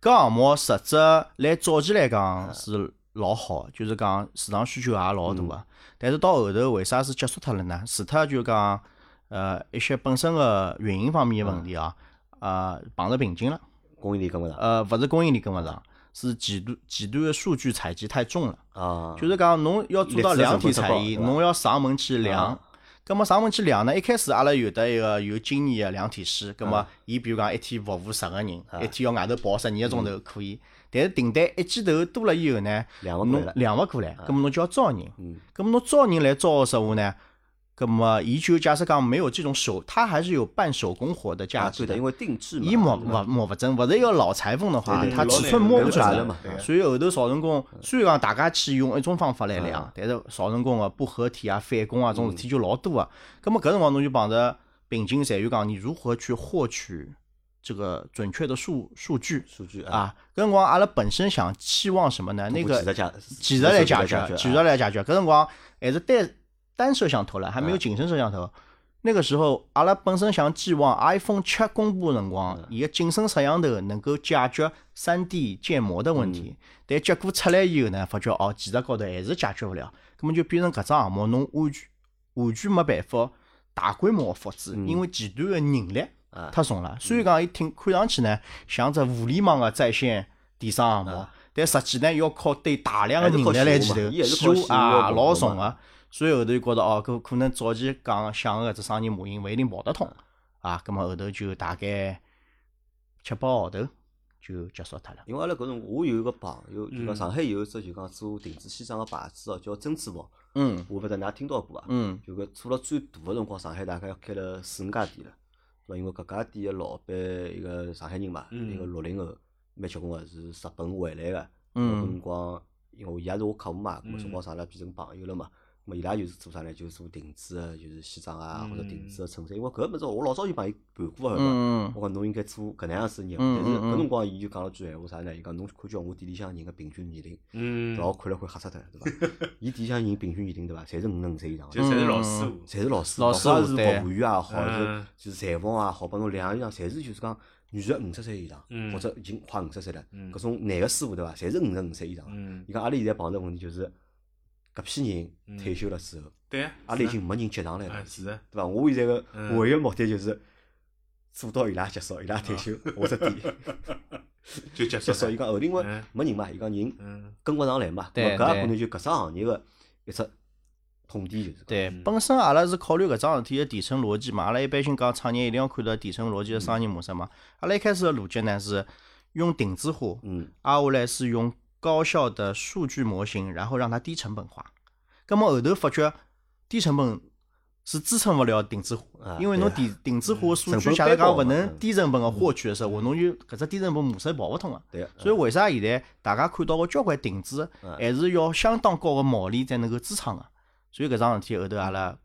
Speaker 3: 搿项目实质来早期来讲是。老好，就是讲市场需求也老大个，但是到后头为啥是结束脱了呢？除脱就讲呃一些本身个运营方面个问题啊，呃碰着瓶颈了，
Speaker 1: 供应链跟勿上。
Speaker 3: 呃，勿是供应链跟勿上，是前端前端的数据采集太重了。
Speaker 1: 啊，
Speaker 3: 就是讲侬要做到量体裁衣，侬要上门去量。咁么上门去量呢？一开始阿拉有得一个有经验的量体师，咁么伊比如讲一天服务十个人，一天要外头跑十二个钟头可以。但是订单一记头多了以后呢，侬量勿过来，咁么侬就要招人，咁么侬招人来招个时候呢，咁么伊就假设讲没有这种手，它还是有半手工活的价值
Speaker 1: 的，因为定制嘛，
Speaker 3: 伊摸摸摸勿准，勿是一个老裁缝的话，他尺寸摸不准的，所以后头少人工虽然讲大家去用一种方法来量，但是少人工个不合体啊、返工啊这种事体就老多啊，那么搿辰光侬就碰着。瓶颈在于讲你如何去获取这个准确的数数据
Speaker 1: 数据
Speaker 3: 啊。搿辰光阿拉本身想期望什么呢？那个
Speaker 1: 技
Speaker 3: 术来
Speaker 1: 解
Speaker 3: 决，技术来解决。搿辰光还是单单摄像头了，还没有景深摄像头。那个时候，阿拉本身想寄望 iPhone 七公布辰光，伊个景深摄像头能够解决三 D 建模的问题。但结果出来以后呢，发觉哦，技术高头还是解决勿了，根本就变成搿只项目，侬完全完全没办法大规模复制，因为前端的人力太重了。虽然讲伊听看上去呢像只互联网个在线电商项目，但实际呢要靠对大量的人力来前头，
Speaker 1: 系
Speaker 3: 统啊老重个。所以后头就觉着哦，可可能早期讲想个只商业模型勿一定跑得通啊，葛末后头就大概七八号头就结束脱了。
Speaker 1: 因为阿拉搿种，我有一个朋友，就讲上海有一只就讲做定制西装个牌子哦，叫珍珠宝。
Speaker 3: 嗯。
Speaker 1: 我勿知㑚听到过伐？
Speaker 3: 嗯。
Speaker 1: 就搿做了最大个辰光，上海大概开了四五家店了，对伐？因为搿家店个老板一个上海人嘛，一个六零后，蛮结棍个，是日本回来个。嗯。搿辰光，因为伊也是我客户嘛，搿辰光上来变成朋友了嘛。么伊拉就是做啥呢？就是做定制个，就是西装啊，或者定制个衬衫。因为搿物事我老早就帮伊盘过个，我讲侬应该做搿能样子业务。但是搿辰光伊就讲了句闲话啥呢？伊讲侬看叫我店里向人个平均年龄，对伐？我看了会吓死脱，对伐？伊店里向人平均年龄对伐？侪是五十五岁以上，
Speaker 2: 就侪是老师傅，
Speaker 1: 侪是老师
Speaker 3: 傅，老
Speaker 1: 师是服务员也好，是就是裁缝也好，帮侬两样，侪是就是讲女个五十岁以上，或者已经快五十岁了。搿种男个师傅对伐？侪是五十五岁以上。伊讲阿拉现在碰着问题就是。搿批人退休了之后，
Speaker 2: 对，
Speaker 1: 阿拉已经没人接上来
Speaker 2: 了，是的，
Speaker 1: 对伐？我现在个唯一目的就是做到伊拉结束，伊拉退休，我只店。
Speaker 2: 就
Speaker 1: 结束。伊讲后头因为没人嘛，伊讲人跟勿上来嘛，搿可能就搿只行业个一只痛点就是。
Speaker 3: 对，本身阿拉是考虑搿桩事体个底层逻辑嘛，阿拉一般性讲创业一定要看到底层逻辑个商业模式嘛。阿拉一开始个逻辑呢是用定制化，
Speaker 1: 嗯，
Speaker 3: 挨下来是用。高效的数据模型，然后让它低成本化。那么后头发觉低成本是支撑勿了定制化，因为侬定定制化数据假如讲勿能低成本个获取的时候，侬就搿只低成本模式跑勿通个。
Speaker 1: 对。
Speaker 3: 所以为啥现在大家看到个交关定制，还是要相当高个毛利才能够支撑个。所以搿桩事体后头阿拉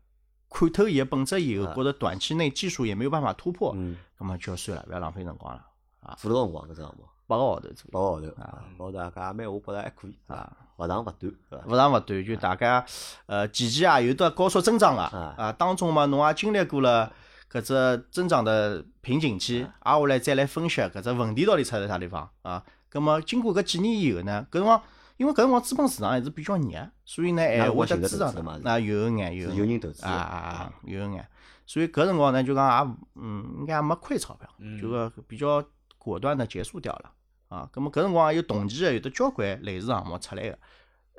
Speaker 3: 看透伊个本质以后，觉着短期内技术也没有办法突破，那么就算了，勿要浪费辰光了。啊，
Speaker 1: 做了辰光搿只项目。
Speaker 3: 八个号头，
Speaker 1: 八个号头啊，八个号头，搿也蛮，我觉着还可以啊，勿长勿短，
Speaker 3: 勿长勿短，就大家呃，前期啊有得高速增长个啊，当中嘛，侬也经历过了搿只增长的瓶颈期，挨下来再来分析搿只问题到底出在啥地方啊？葛末经过搿几年以后呢，搿辰光因为搿辰光资本市场还是比较热，所以呢还会得支持的，那有眼有
Speaker 1: 有人投资。
Speaker 3: 啊啊有眼，所以搿辰光呢就讲也嗯应该也没亏钞票，就个比较果断的结束掉了。啊，咁么搿辰光有同期个有得交关类似项目出来个，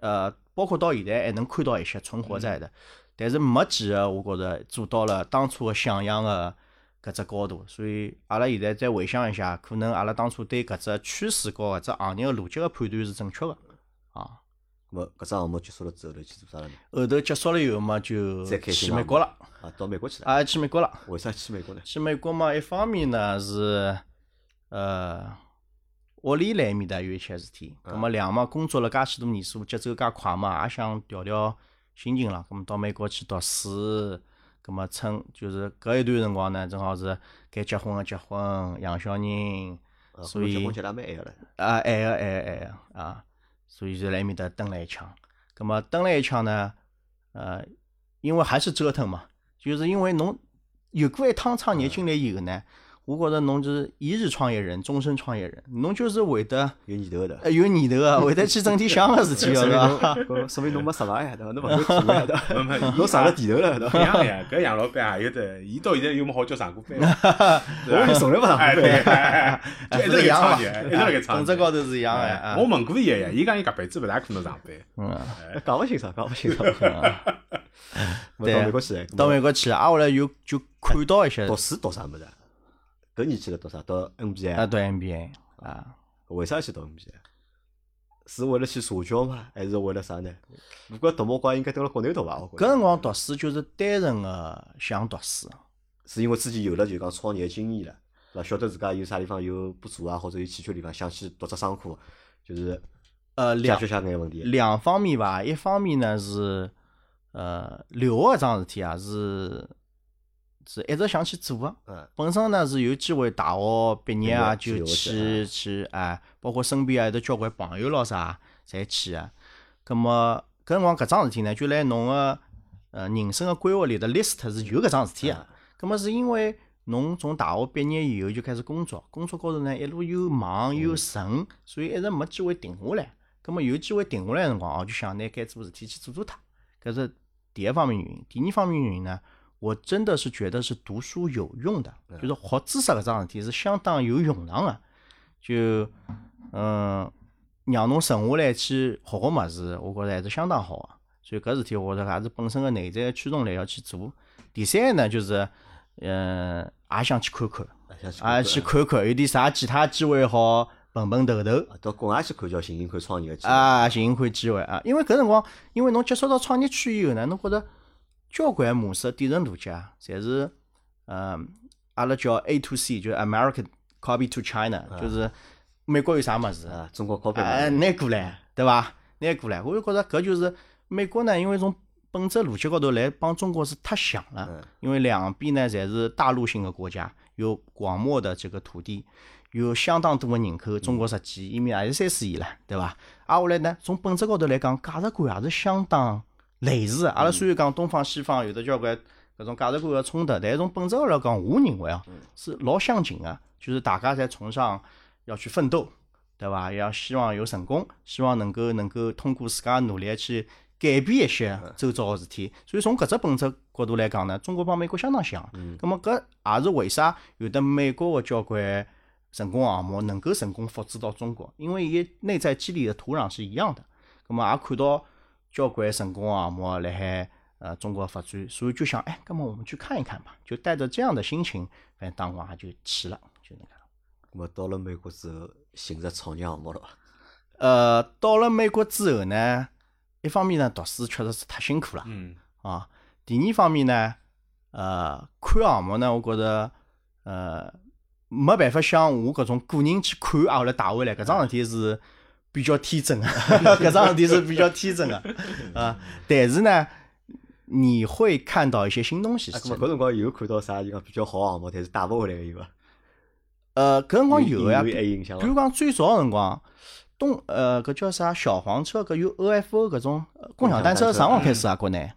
Speaker 3: 呃，包括到现在还能看到一些存活在的，但是没几个我觉着做到了当初个想象个搿只高度，所以阿拉现在再回想一下，可能阿拉当初对搿只趋势和搿只行业个逻辑个判断是正确个，啊，
Speaker 1: 咁么搿只项目结束了之后头去做啥了呢？
Speaker 3: 后头结束了以后嘛，就去美国了，
Speaker 1: 啊，到美国去
Speaker 3: 了，啊，去美国了。
Speaker 1: 为啥去美国呢？
Speaker 3: 去美国嘛，一方面呢是，呃。屋里来面搭有一些事体，咁么两嘛工作了介许多年数，节奏介快嘛，也想调调心情了。咁么到美国去读书，咁么趁就是搿一段辰光呢，正好是该结婚个结婚，养小人，所以啊，晚个爱爱啊，所以就来面搭蹲了一枪。咁么蹲了一枪呢，呃，因为还是折腾嘛，就是因为侬有过一趟创业经历以后呢。我觉着侬就是一日创业人，终身创业人，侬就是会得
Speaker 1: 有念头的，
Speaker 3: 有念头啊，会得去整天想个事体个，是
Speaker 1: 伐？说明侬没失败呀，对伐？侬勿会做呀，对伐？侬上了地头了，对
Speaker 2: 伐？一样呀，搿杨老板也有的，伊到现在又没好叫上过班，
Speaker 1: 我从来勿上过
Speaker 2: 班，一直
Speaker 3: 一样
Speaker 2: 一直辣盖创
Speaker 3: 业，本质高头是一样个。
Speaker 2: 我问过伊个，伊讲伊搿辈子勿大可能上班，
Speaker 3: 嗯，
Speaker 1: 讲勿清爽，讲勿清爽。
Speaker 3: 对，
Speaker 1: 到美国去，
Speaker 3: 到美国去，挨下来又就看到一些
Speaker 1: 读书读啥物事？搿年纪了读啥？读 MBA
Speaker 3: 啊？读 MBA 啊？
Speaker 1: 为啥去读 MBA？是为了去社交吗？还是为了啥呢？如果读么光应该蹲辣国内读伐？
Speaker 3: 搿辰光读书就是单纯个想读书，
Speaker 1: 是因为自己有了就讲创业经验了，对伐？晓得自家有啥地方有不足啊，或者有欠缺地方，想去读只商科，就是
Speaker 3: 呃
Speaker 1: 解决下搿个问题。
Speaker 3: 两方面吧，一方面呢是呃留学桩事体啊是。是一直想去做个。嗯。本身呢是有机会大学毕业啊，就去去哎，包括身边啊有交关朋友咯啥，侪去个。葛么搿辰光搿桩事体呢，就辣侬个呃人生个规划里的 list 是有搿桩事体个。葛么是因为侬从大学毕业以后就开始工作，工作高头呢一路又忙又沉，所以一直没机会停下来。葛么有机会停下来辰光哦，就想拿该做事体去做做它。搿是第一方面原因。第二方面原因呢？我真的是觉得是读书有用的，就是学知识搿桩事体是相当有用场的。就嗯，让侬剩下来去学个物事，我觉着还是相当好个。所以搿事体我觉着还是本身个内在驱动力要去做。第三个呢，就是嗯，也想去看看，也去看看有点啥其他机会好碰碰头头。
Speaker 1: 到国外去看叫寻寻看创业个机
Speaker 3: 会啊，寻寻看机会啊。因为搿辰光，因为侬接触到创业区以后呢，侬觉着。交关模式底层逻辑啊，侪是，嗯，阿拉叫 A to C，就是 American copy to China，就是美国有啥物事
Speaker 1: 啊，中国 copy
Speaker 3: 哎，拿过来，对伐？拿过来，我就觉着搿就是美国呢，因为从本质逻辑高头来帮中国是太像了，因为两边呢侪是大陆性的国家，有广袤的这个土地，有相当多的人口，中国十几，伊面也是三四亿了，对伐？挨下来呢，从本质高头来讲，价值观也是相当。类似，阿拉虽然讲东方西方有的交关搿种价值观个冲突，但是从本质上来讲，我认为啊，是老相近个，就是大家侪崇尚要去奋斗，对伐？要希望有成功，希望能够能够通过自家努力去改变一些周遭个事体。所以从搿只本质角度来讲呢，中国帮美国相当像。咁么搿也是为啥有的美国个交关成功项目能够成功复制到中国？因为伊内在积累的土壤是一样的。咁么也看到。交关成功项目辣海呃中国发展，所以就想哎，那么我们去看一看吧，就带着这样的心情，反正当晚就去了，就那个。
Speaker 1: 我到了美国之后，寻着创业项目了吧？
Speaker 3: 呃，到了美国之后呢，一方面呢读书确实是太辛苦了，嗯啊，第二方面呢，呃，看项目呢，我觉着呃没办法像我搿种个人去看啊，后来带回来搿桩事体是。比较天真啊，搿桩事体是比较天真啊啊。但是呢，你会看到一些新东西。
Speaker 1: 搿辰光有看到啥就讲比较好项目，但是带勿回来个有伐？
Speaker 3: 呃，搿辰光有呀。
Speaker 1: 比
Speaker 3: 如讲最早辰光，东呃搿叫啥小黄车，搿有 OFO 搿种共享单车，啥辰光开始啊？国内？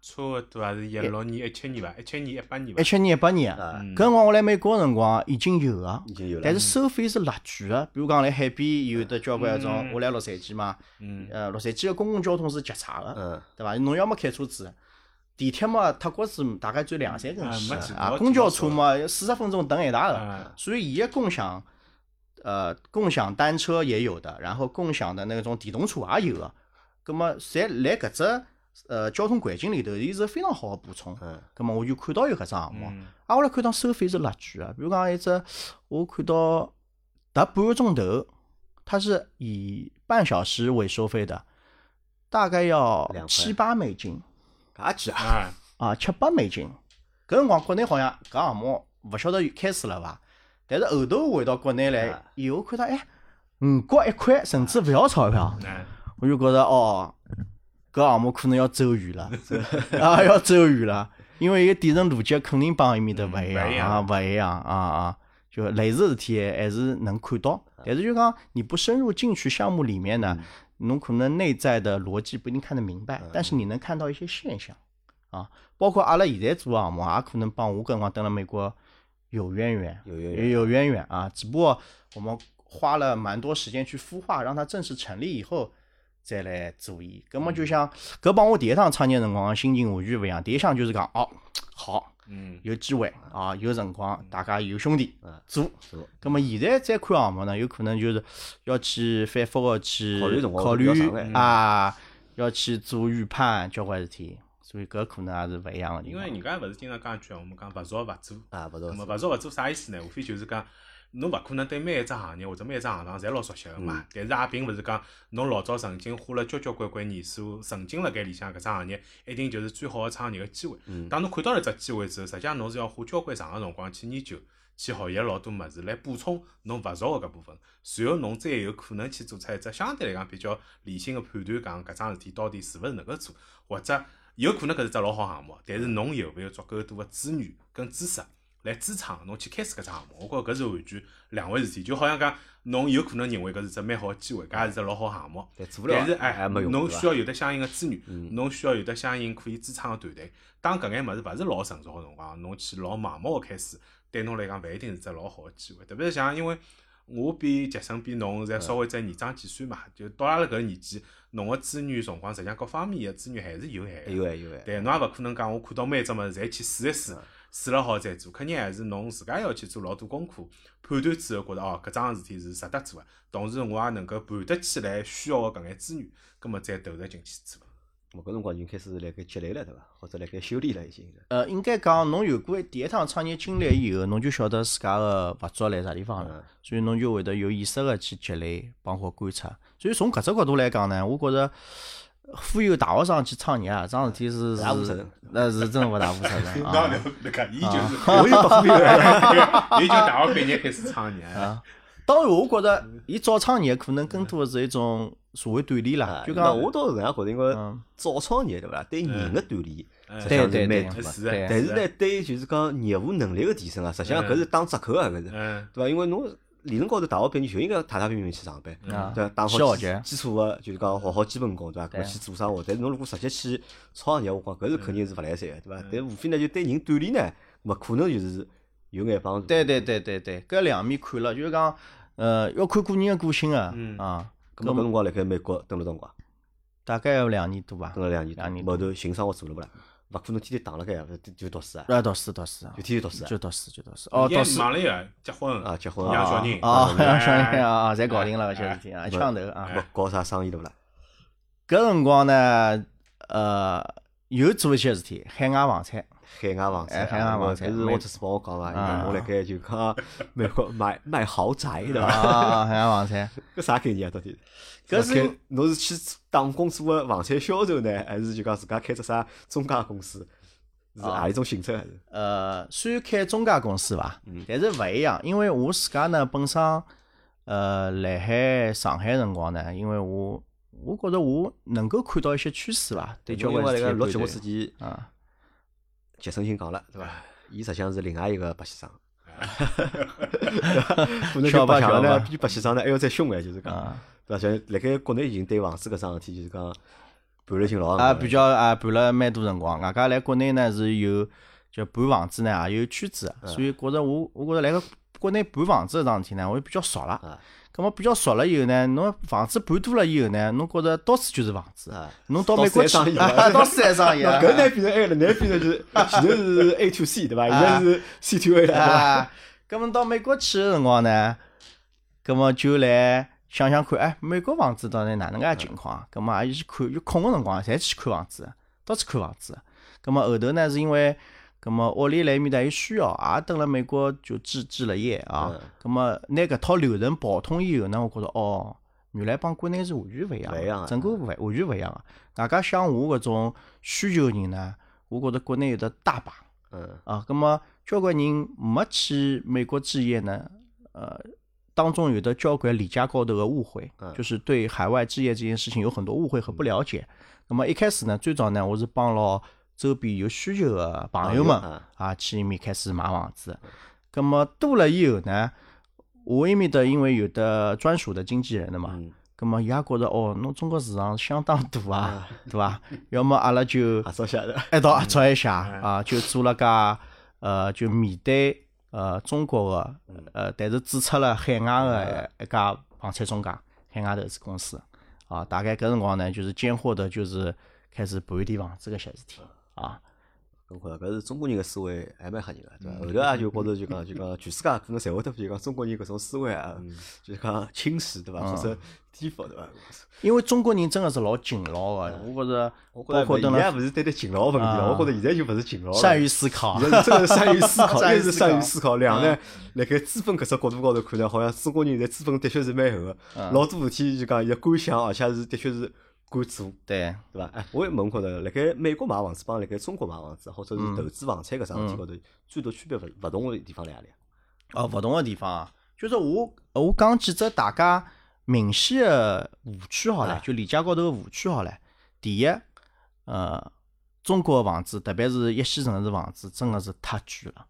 Speaker 2: 差勿多还是一六年、一七年伐？一七年、一八年伐？
Speaker 3: 一七年、一八年啊！搿辰光我来美国辰光已经有
Speaker 1: 个，
Speaker 3: 但是收费是辣句个。比如讲，辣海边有得交关种，我来洛杉矶嘛，呃，洛杉矶个公共交通是极差个，对伐？侬要么开车子，地铁嘛，脱骨子大概就两三根线啊，公交车嘛，四十分钟等一沓个。所以伊个共享，呃，共享单车也有的，然后共享的那种电动车也有个。葛末侪来搿只。呃，交通环境里头，伊是非常好个补充。嗯。葛末我就看到有搿只项目，啊，我来看到收费是辣句个。比如讲一只，我看到搭半个钟头，它是以半小时为收费的，大概要七八美金。
Speaker 1: 搿几啊？
Speaker 3: 啊，七八美金。搿辰光国内好像搿项目勿晓得开始了伐？但是后头回到国内来以后，看到哎，五角一块，甚至勿要钞票，我就觉着哦。搿项目可能要走远了，啊，要走远了，因为伊个底层逻辑肯定帮伊面搭勿一样啊，勿一样啊啊，就类似事体还是能看到，但是就讲你不深入进去项目里面呢，侬可能内在的逻辑不一定看得明白，但是你能看到一些现象啊，包括阿拉现在做项目，也可能帮我搿辰光蹲辣美国有渊源，
Speaker 1: 有渊源，
Speaker 3: 有渊源啊，只不过我们花了蛮多时间去孵化，让它正式成立以后。再来注意，葛么就像搿帮我第一趟创业辰光心情完全勿一样。第一项就是讲，哦，好，嗯，有机会啊，有辰光，大家有兄弟做。做。葛么现在再看项目呢，有可能就是要去反复个去考虑啊，要去做预判，交关事体，所以搿可能也是勿一样个
Speaker 2: 因为人家勿是经常讲一句，我们讲勿做勿做
Speaker 1: 啊，勿做。
Speaker 2: 勿做勿做啥意思呢？无非就是讲。侬勿可能对每一只行业或者每一只行当侪老熟悉个嘛，但是也并勿是讲侬老早曾经花了交交关关年数，沉浸辣盖里向搿只行业，一定就是最好个创业个机会。当侬看到了只机会之后，实际上侬是要花交关长个辰光去研究、去学习老多物事来补充侬勿熟个搿部分，随后侬再有可能去做出一只相对来讲比较理性个判断，讲搿桩事体到底是勿是能够做，或者有可能搿是只老好项目，但是侬有勿有足够多个资源跟知识来支撑侬去开始搿只项目？我觉着搿是完全两回事体。就好像讲，侬有可能认为搿是只蛮好个机会，搿也是只老好项目，但是哎，侬需要有得相应个资源，侬需要有得相应可以支撑个团队。当搿眼物事勿是老成熟个辰光，侬去老盲目个开始，对侬来讲勿一定是只老好个机会。特别是像因为。我比杰森比侬侪稍微再年长几岁嘛，就到阿拉搿年纪，侬个资源辰光，实际上各方面个资源还是有限个。
Speaker 1: 有限有限。
Speaker 2: 对，侬也勿可能讲我看到每只物事侪去试一试，试了好再做，肯定还是侬自家要去做老多功课，判断之后觉着哦，搿桩事体是值得做个，同时我也能够盘得起来需要个搿眼资源，葛末再投入进去做。
Speaker 1: 我搿辰光已经开始辣盖积累了，对伐？或者辣盖修炼了，已经。
Speaker 3: 呃，应该讲，侬有过第一趟创业经历以后，侬就晓得自家个勿足辣啥地方了，所以侬就会得有意识个去积累，包括观察。所以从搿只角度来讲呢，我觉着忽悠大学生去创业啊，桩事体是是，那是真勿大务实的 啊。
Speaker 2: 那个，伊就是，我又不忽悠，伊就大学毕业开始创业
Speaker 3: 啊。当然，我觉着伊早创业可能更多的是一种。社会锻炼啦，就讲
Speaker 1: 我倒是搿样觉着，因为早创业对伐？对人的锻炼，实际
Speaker 3: 上是
Speaker 1: 蛮多
Speaker 3: 个。
Speaker 1: 但是呢，对就是讲业务能力个提升啊，实际上搿是打折扣啊，搿是，对伐？因为侬理论高头大学毕业就应该踏踏平平去上班，对伐？打好基基础个，就是讲学好基本功，对伐？搿去做生活。但是侬如果直接去创业，我讲搿是肯定是勿来三个，对伐？但无非呢，就对人锻炼呢，勿可能就是有眼帮助。
Speaker 3: 对对对对对，搿两面看了，就是讲，呃，要看个人个个性个，啊。
Speaker 1: 搿么搿辰光辣盖美国蹲了多少辰光？
Speaker 3: 大概有两年多吧。
Speaker 1: 蹲了两年，两年。后头寻生活做了勿啦？勿可能天天打辣盖啊，就读书啊。
Speaker 3: 啊，读书读书，
Speaker 1: 就天天读书啊。
Speaker 3: 就读书就读书。哦，读书。
Speaker 2: 忙了呀，结婚
Speaker 1: 啊，结婚
Speaker 2: 养小人
Speaker 3: 啊，养小人啊，侪搞定了搿些事体啊，枪头啊。
Speaker 1: 搞啥生意了勿啦？
Speaker 3: 搿辰光呢，呃，又做一些事体，海外房产。
Speaker 1: 海外房产，
Speaker 3: 海外房产，
Speaker 1: 是我只是帮我讲嘛，我辣盖就讲美国买卖豪宅的
Speaker 3: 啊，海外房产，
Speaker 1: 搿啥概念啊？到底？搿是侬是去打工做个房产销售呢，还是就讲自家开只啥中介公司？是何一种性质？还是？
Speaker 3: 呃，虽然开中介公司伐，但是勿一样，因为我自家呢本身呃辣海上海辰光呢，因为我我觉着我能够看到一些趋势伐，对交关事体
Speaker 1: 录节目之前啊。杰森先讲了，对伐？伊实际上是另外一个白先生，可能就白相呢，比白先生呢还要再凶哎，就是讲，对伐？像辣盖国内已经对房子搿桩事体，就是讲盘了已经老
Speaker 3: 啊，比较啊，盘了蛮多辰光。外加来国内呢是有就盘房子呢也有圈子，所以觉着我我觉着来个国内盘房子搿桩事体呢，我也比较熟了。咁么比较熟了以后呢，侬房子盘多了以后呢，侬觉着到处就是房子啊。侬到美国去，到处还商业。
Speaker 1: 搿难变成 A 了，难变成就是前头是 A to C 对伐？现在是 C to A 了。啊，
Speaker 3: 咁么到美国去个辰光呢，咁么就来想想看，哎，美国房子到底哪能介情况？咁么也去看，有空个辰光侪去看房子，到处看房子。咁么后头呢，是因为。咁么屋里辣埃面搭有需要，也等辣美国就置置了业啊。咁么拿搿套流程跑通以后呢，我觉着哦，原来帮国内是完全勿一样，整个完完全勿一样个。大家像我搿种需求人呢，我觉着国内有的大把。嗯。啊，咁么交关人没去美国置业呢，呃，当中有的交关理解高头个误会，就是对海外置业这件事情有很多误会和不了解。那么一开始呢，最早呢，我是帮牢。周边有需求的朋友们啊，去埃面开始买房子。咁么多了以后呢，我埃面的因为有的专属的经纪人的嘛，咁么伊也觉着哦，侬中国市场相当大啊，对伐？要么阿拉就
Speaker 1: 合作下的，
Speaker 3: 一道合作一下啊，就做了家呃，就面对呃中国的呃，但是注册了海外的一家房产中介、海外投资公司啊。大概搿辰光呢，就是兼货的，就是开始盘点房子搿些事体。啊，
Speaker 1: 搿块搿是中国人个思维还蛮吓人个，对伐？后头啊就觉着就讲就讲全世界可能侪会得就讲中国人搿种思维啊，就是讲轻视对伐？或者颠覆对伐？
Speaker 3: 因为中国人真个是老勤劳个，我觉着，包括
Speaker 1: 现在勿是对待勤劳问题了，我觉着现在就勿是勤劳了，
Speaker 3: 善于思考，
Speaker 1: 真个是善于思考，一是善于思考。两呢，辣盖资本搿只角度高头看呢，好像中国人在资本的确是蛮厚个，老多事体就讲也敢想，而且是的确是。敢做，
Speaker 3: 对
Speaker 1: 对伐？哎，我也问过的，辣盖美国买房子帮辣盖中国买房子，或者是投资房产搿桩事体高头，最多区别勿勿同个地方辣何里？
Speaker 3: 哦，勿同个地方啊，就是我我讲几只大家明显个误区好了，就理解高头个误区好了。第一，呃，中国房子，特别是一线城市房子，真个是太贵了。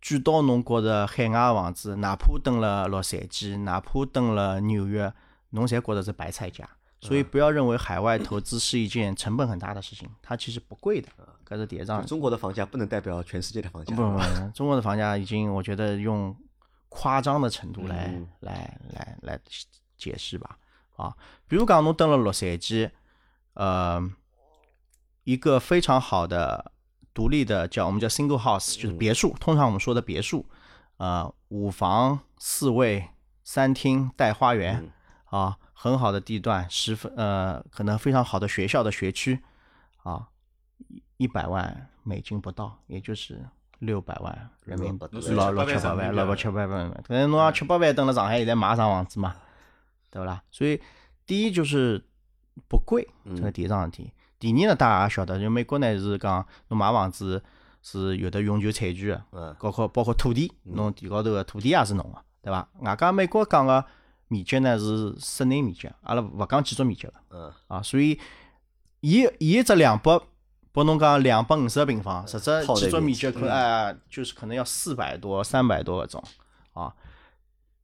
Speaker 3: 贵到侬觉着海外房子，哪怕蹲了洛杉矶，哪怕蹲了纽约，侬侪觉着是白菜价。所以不要认为海外投资是一件成本很大的事情，它其实不贵的。搿是第一张。
Speaker 1: 中国的房价不能代表全世界的房价。
Speaker 3: 不不不，中国的房价已经，我觉得用夸张的程度来来来来解释吧。啊，比如讲侬登了洛杉矶，呃，一个非常好的独立的叫我们叫 single house，就是别墅，通常我们说的别墅，呃，五房四卫三厅带花园，啊。很好的地段，十分呃，可能非常好的学校的学区，啊，一一百万美金不到，也就是六百万人民币，六六七八万，六百七八万。可能侬要七八万，等了上海现在买上房子嘛，对不啦？所以第一就是不贵，这是第一桩事体。第二呢，大家也晓得，就美国呢是讲侬买房子是有的永久产权的，包括包括土地，侬地高头的土地也是侬的，对伐？外加美国讲个。面积呢是室内面积，阿拉勿讲建筑面积了，嗯，啊，所以，伊伊一只两百，拨侬讲两百五十平方，实质建筑面积可哎，就是可能要四百多、三百多搿种，啊。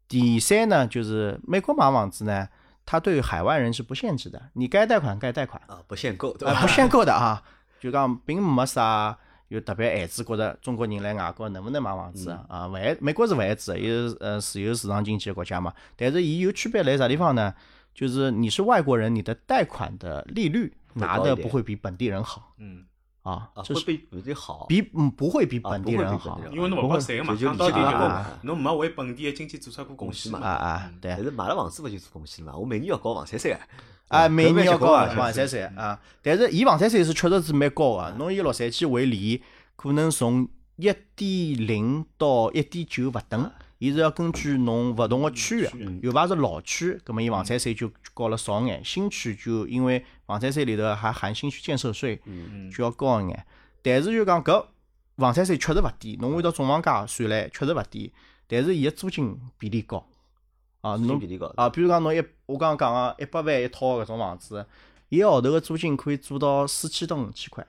Speaker 3: 第三呢，就是美国买房子呢，它对于海外人是不限制的，你该贷款该贷款，
Speaker 1: 啊，不限购，对吧？
Speaker 3: 不限购的啊，就讲并没啥。有特别限制，觉着中国人来外国能不能买房子啊？勿限，美国是勿限制的，有呃自由市场经济的国家嘛。但是伊有区别在啥地方呢？就是你是外国人，你的贷款的利率拿的不会比本地人好。
Speaker 2: 嗯。
Speaker 3: 啊，
Speaker 1: 会比本地好。
Speaker 3: 比嗯不会比本地人好，
Speaker 2: 因为侬勿交税嘛。讲到底就是侬没为本地的经济做出过贡献嘛。
Speaker 3: 啊啊，对。
Speaker 1: 但是买了房子勿就做贡献了嘛？我每年要交房产税啊。
Speaker 3: 啊，每年要交房产税啊，但是伊房产税是确实是蛮高个。侬以洛杉矶为例，可能从一点零到一点九勿等，伊是要根据侬勿同个区域，有排是老区，葛末伊房产税就高了少眼；新区就因为房产税里头还含新区建设税，就要高一眼。但是就讲搿房产税确实勿低，侬按照总房价算来确实勿低，但是伊个租金比例高。啊，侬啊，比如讲侬一，我刚刚讲个一百万一套搿种房子，一个号头个租金可以做到四千到五千块。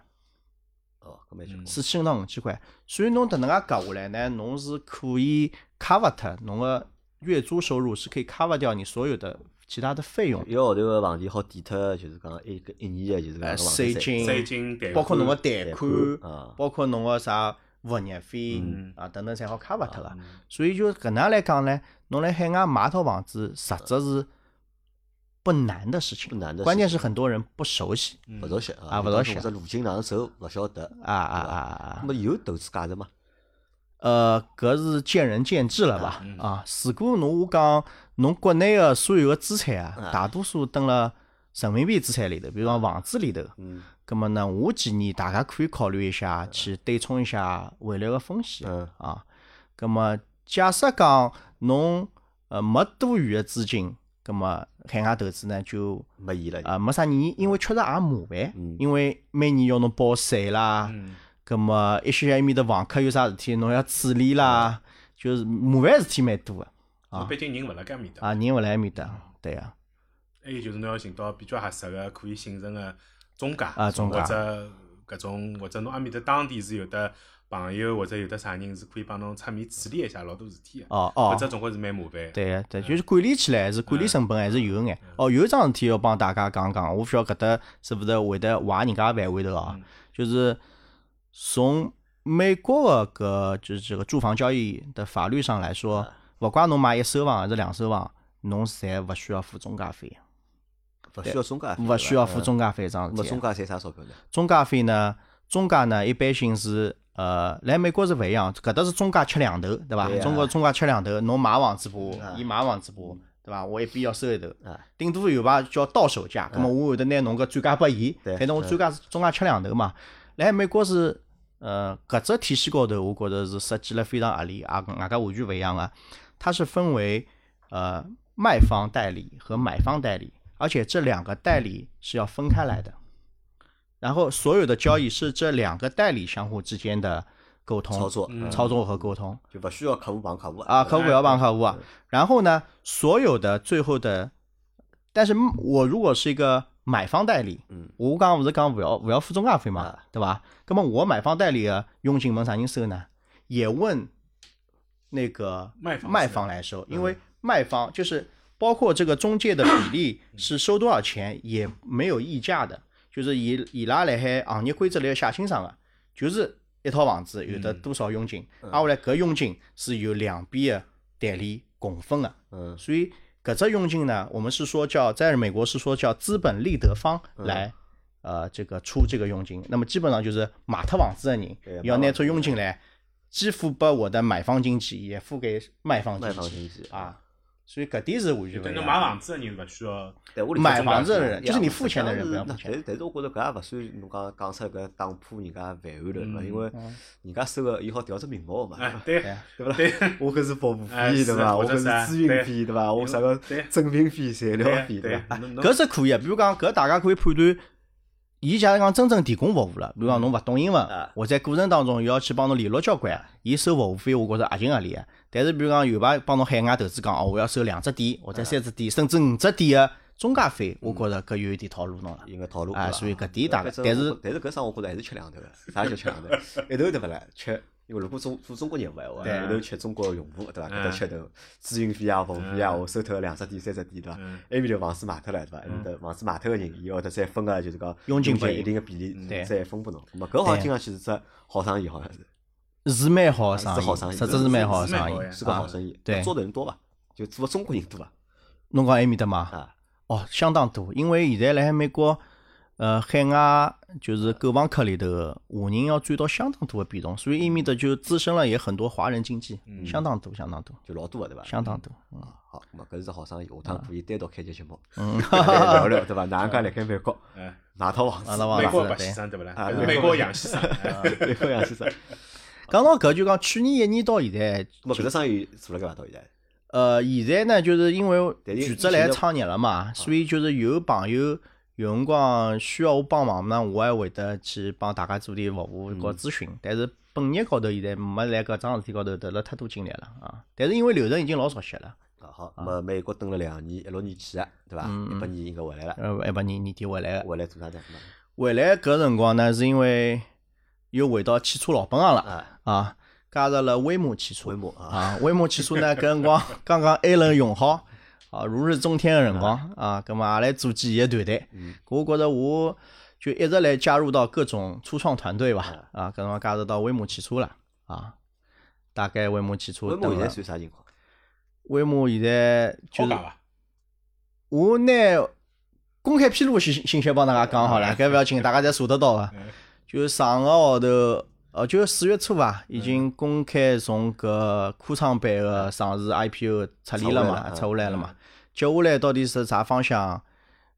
Speaker 1: 哦，搿蛮结
Speaker 3: 四千到五千块，所以侬迭能介夹下来呢，侬是可以 cover 脱侬个月租收入，是可以 cover 掉你所有的其他的费用。
Speaker 1: 一个号头个房钿好抵脱，就是讲一个一年个就是讲
Speaker 3: 税
Speaker 2: 金，税金，
Speaker 3: 包括侬个贷款，包括侬个啥物业费啊等等，侪好 cover 脱个。所以就搿能来讲呢。侬辣海外买套房子，实质是不难的事情，
Speaker 1: 不难的。
Speaker 3: 关键是很多人不熟悉，
Speaker 1: 不熟悉
Speaker 3: 啊，不熟悉。
Speaker 1: 或者路径哪能走，勿晓得
Speaker 3: 啊啊啊啊！
Speaker 1: 那么有投资价值吗？
Speaker 3: 呃，搿是见仁见智了吧？啊，如果侬我讲，侬国内个所有个资产啊，大多数登了人民币资产里头，比如讲房子里头，嗯，葛么呢，我建议大家可以考虑一下，去对冲一下汇率个风险，嗯啊，葛么假设讲。侬呃没多余的资金，葛么海外投资呢就
Speaker 1: 没意义了
Speaker 3: 啊，没啥意义，因为确实也麻烦，因为每年要侬报税啦，葛么一些埃面的房客有啥事体侬要处理啦，就是麻烦事体蛮多个啊。
Speaker 2: 毕竟人勿辣搿面搭
Speaker 3: 啊，人勿辣埃面搭，对啊。
Speaker 2: 还有就是侬要寻到比较合适个可以信任个中介
Speaker 3: 啊，中介
Speaker 2: 或者搿种或者侬埃面搭当地是有的。朋友或者有的啥人是可以帮侬出面处理一下老多事体个，
Speaker 3: 哦哦，
Speaker 2: 搿只总归是蛮麻烦。
Speaker 3: 对对，就是管理起来还是管理成本还是有眼。哦，有一桩事体要帮大家讲讲，我勿晓得搿搭是勿是会得坏人家范围头啊？就是从美国个搿就是这个住房交易的法律上来说，勿怪侬买一手房还是两手房，侬侪勿需要付中介费。
Speaker 1: 勿需要中介费。
Speaker 3: 勿需要付中介费，桩事体。
Speaker 1: 中介赚啥钞票呢？
Speaker 3: 中介费呢？中介呢，一般性是。呃，来美国是勿一样，搿搭是中介吃两头，对伐？中国中介吃两头，侬买房子部，伊买房子部，对伐？我一边要收一头，顶多有伐叫到手价，葛末我会得拿侬个转嫁拨伊，反正我转嫁是中介吃两头嘛。来美国是，呃，搿只体系高头，我觉着是设计了非常合理，啊，外加完全勿一样个，它是分为呃卖方代理和买方代理，而且这两个代理是要分开来的。然后所有的交易是这两个代理相互之间的沟通、
Speaker 1: 操作、
Speaker 3: 操作和沟通，
Speaker 1: 就不需要客户帮客户
Speaker 3: 啊，客户要帮客户啊。然后呢，所有的最后的，但是我如果是一个买方代理，我刚刚勿是讲勿要勿要付中介费嘛，对伐？那么我买方代理的佣金问啥人收呢？也问那个卖方来收，因为卖方就是包括这个中介的比例是收多少钱也没有溢价的，就是伊伊拉辣海行业规则里写清爽个，就是一套房子有的多少佣金，挨下来搿佣金是由两边的代理共分的，嗯，所以。搿只佣金呢，我们是说叫在美国是说叫资本利得方来，呃，这个出这个佣金。那么基本上就是买脱房子的人要拿出佣金来，既付拨我的买方经纪，也付给卖方经纪啊。所以搿点是完全勿一样。
Speaker 2: 买房子的人勿需要，
Speaker 3: 买房子的人就是你付钱的人不要付钱。
Speaker 1: 但是但是我觉着搿也勿算侬讲讲出搿打破人家饭碗了，对伐？因为人家收个伊好调只名目嘛，
Speaker 2: 对
Speaker 1: 对伐？对，我搿是服务费对伐？我搿是咨询费对伐？我啥个证明费、材料费对伐？
Speaker 3: 搿是可以，比如讲搿大家可以判断。伊假如讲真正提供服务了，比如讲侬勿懂英文，或者过程当中又要去帮侬联络交关，伊收服务费，我觉着合情合理。但是比如讲有排帮侬海外投资讲哦，我要收两只点或者三只点，甚至五只点的中介费，我觉着搿有一点套路侬了。
Speaker 1: 应该套路
Speaker 3: 啊，所以搿点大概，但是
Speaker 1: 但是搿生我觉着还是吃两头个，啥叫吃两头？一头对勿啦？吃。因为如果做做中国业务闲话，一头吃中国用户，对伐？搿搭吃头咨询费啊、服务费啊，我收脱两只点、三只点，对伐？埃面头房子卖脱了，对伐？埃面头房子卖脱个人，伊后头再分个就是讲佣金一定个比例，再分拨侬。咾，搿好听上去是只好生意，好像
Speaker 3: 是。是蛮好
Speaker 1: 生
Speaker 3: 意，实质是蛮好
Speaker 2: 生
Speaker 3: 意，
Speaker 1: 是个好生意。
Speaker 3: 对，
Speaker 1: 做的人多伐？就做中国人多伐？
Speaker 3: 侬讲埃面搭嘛？啊，哦，相当多，因为现在辣海美国。呃，海外就是购房客里头，华人要占到相当多的比重，所以埃面的就滋生了也很多华人经济，相当多，相当多，
Speaker 1: 就老多个对伐？
Speaker 3: 相当多。
Speaker 1: 啊，好，那么搿是好生意，下趟可以单独开节节目，聊聊对伐？哪能介辣盖美国哪套房子？
Speaker 2: 美国白先生对勿啦？美国杨先生，
Speaker 1: 美国杨先生。
Speaker 3: 讲到搿就讲去年一年到现在，
Speaker 1: 咾搿只生意做了搿伐？到现在？
Speaker 3: 呃，现在呢，就是因为全职来创业了嘛，所以就是有朋友。有辰光需要我帮忙呢，我还会得去帮大家做点服务和咨询。但是本业高头现在没来搿桩事体高头投了太多精力了啊！但是因为流程已经老熟悉了。
Speaker 1: 啊好，么美国蹲了两年，一六年去的，对伐？一八年应该回来了。
Speaker 3: 呃，一八年年底回来
Speaker 1: 个。回来做啥子？
Speaker 3: 回来搿辰光呢，是因为又回到汽车老本行了啊，加入了威马汽车。
Speaker 1: 威马
Speaker 3: 啊，威马汽车呢，搿辰光 刚刚 A 轮用好。啊，如日中天的辰光啊，葛末也来组建伊个团队。我觉着我就一直来加入到各种初创团队吧。啊，搿辰光加入到威马汽车了。啊，大概威马汽车。威
Speaker 1: 马现在算啥情况？
Speaker 3: 威马现在就是，我拿公开披露信信息帮大家讲好了，搿勿要紧，大家侪查得到个。就上个号头，呃，就四月初伐，已经公开从搿科创板个上市 IPO 撤离了嘛，撤下来了嘛。接下来到底是啥方向？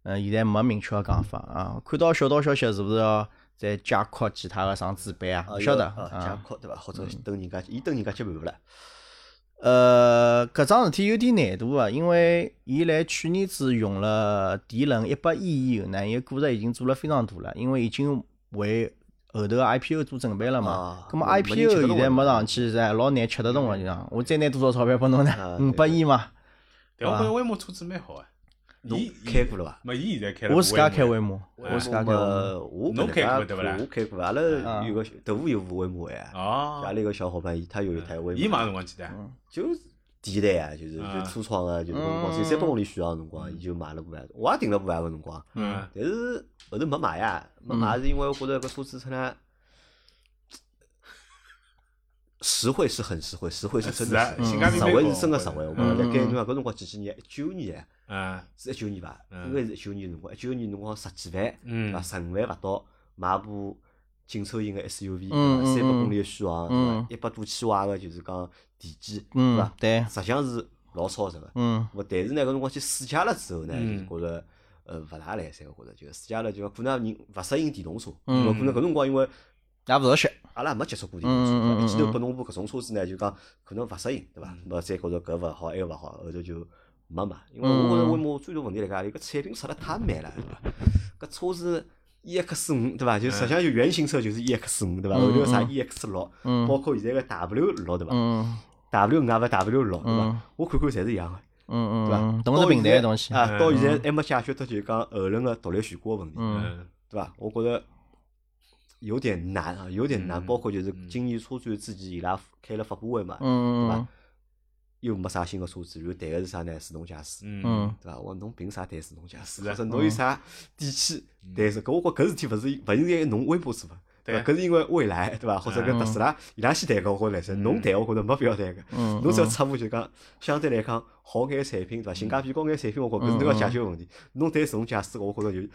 Speaker 3: 嗯，现在没明确个讲法啊。看到小道消息，是勿是要再加扩其他个上资板啊？勿晓得啊。
Speaker 1: 加扩对伐？或者等人家，伊等人家接盘勿啦？
Speaker 3: 呃，搿桩事体有点难度啊，因为伊辣去年子用了第一轮一百亿以后呢，伊个估值已经做了非常大了，因为已经为后头 IPO 做准备了嘛。咁么 IPO 现在没上去，是老难吃得动了，就讲我再拿多少钞票拨侬呢？五百亿嘛。
Speaker 2: 但我觉着威马车子蛮好啊，
Speaker 1: 侬开过了伐？
Speaker 2: 没，伊现在开了。
Speaker 3: 我自家开威
Speaker 1: 马，
Speaker 3: 我自家开。
Speaker 1: 我
Speaker 2: 侬开过对勿啦？
Speaker 1: 我开过，阿拉有个豆腐有部威马哎。哦。家里个小伙伴，伊他有一台威马。
Speaker 2: 伊买辰光几台？
Speaker 1: 就第一代啊，就是就初创个，就是辰光，三百公里续航辰光，伊就买了部啊。我也订了部啊个辰光。嗯。但是后头没买呀，没买是因为我觉着搿车子出来。实惠是很实惠，实惠是真的，实惠是真个实惠。我讲辣盖侬讲搿辰光几几年？一九年，啊，是一九年伐？应该是一九年辰光，一九年辰光十几万，啊，十五万勿到，买部紧凑型个 SUV，三百公里个续航，一百多千瓦个就是讲电机，对伐？
Speaker 3: 对，
Speaker 1: 实际上是老超值个。嗯，我但是呢，搿辰光去试驾了之后呢，就觉着呃勿大来三，我觉着就试驾了，就可能人勿适应电动车，可能搿辰光因为。
Speaker 3: 也勿熟悉，
Speaker 1: 阿拉也没接触过电动车，一记头拨侬部搿种车子呢，就讲可能勿适应，对伐？咹再觉着搿勿好，埃个勿好，后头就没买。因为我觉着威马最大问题辣盖，伊个产品出了太慢了？搿车子 EX 五，对伐？就实际上就原型车就是 EX 五，对伐？后头啥 EX 六，包括现在个 W 六，对伐？W 五啊勿 W 六，对伐？我看看侪是一样个。
Speaker 3: 嗯
Speaker 1: 对伐？
Speaker 3: 嗯，同个平台个东西。
Speaker 1: 啊，到现在还没解决脱，就是讲后轮个独立悬挂个问题，
Speaker 3: 嗯
Speaker 1: 对伐？我觉着有点难啊，有点难。
Speaker 2: 嗯
Speaker 1: 包括就是今年车展之前，伊拉开了发布会嘛，对伐
Speaker 3: 嗯嗯？
Speaker 1: 又没啥新个车子，然后谈个是啥呢？自动驾驶，
Speaker 2: 嗯
Speaker 3: 嗯
Speaker 1: 对伐？我侬凭啥谈自动驾驶？
Speaker 2: 是啊
Speaker 1: 或者侬有啥底气谈是？搿我觉搿事体勿是勿应该侬微博做伐？对伐？搿是因为未来，对伐？或者搿特斯拉伊拉先谈个，我觉着来塞。侬谈，我觉着没必要谈个。
Speaker 3: 嗯
Speaker 1: 侬只要出步就讲，相对来讲好眼产品，对伐？性价比高眼产品，我觉搿是侬要解决个问题。侬谈自动驾驶，我觉着就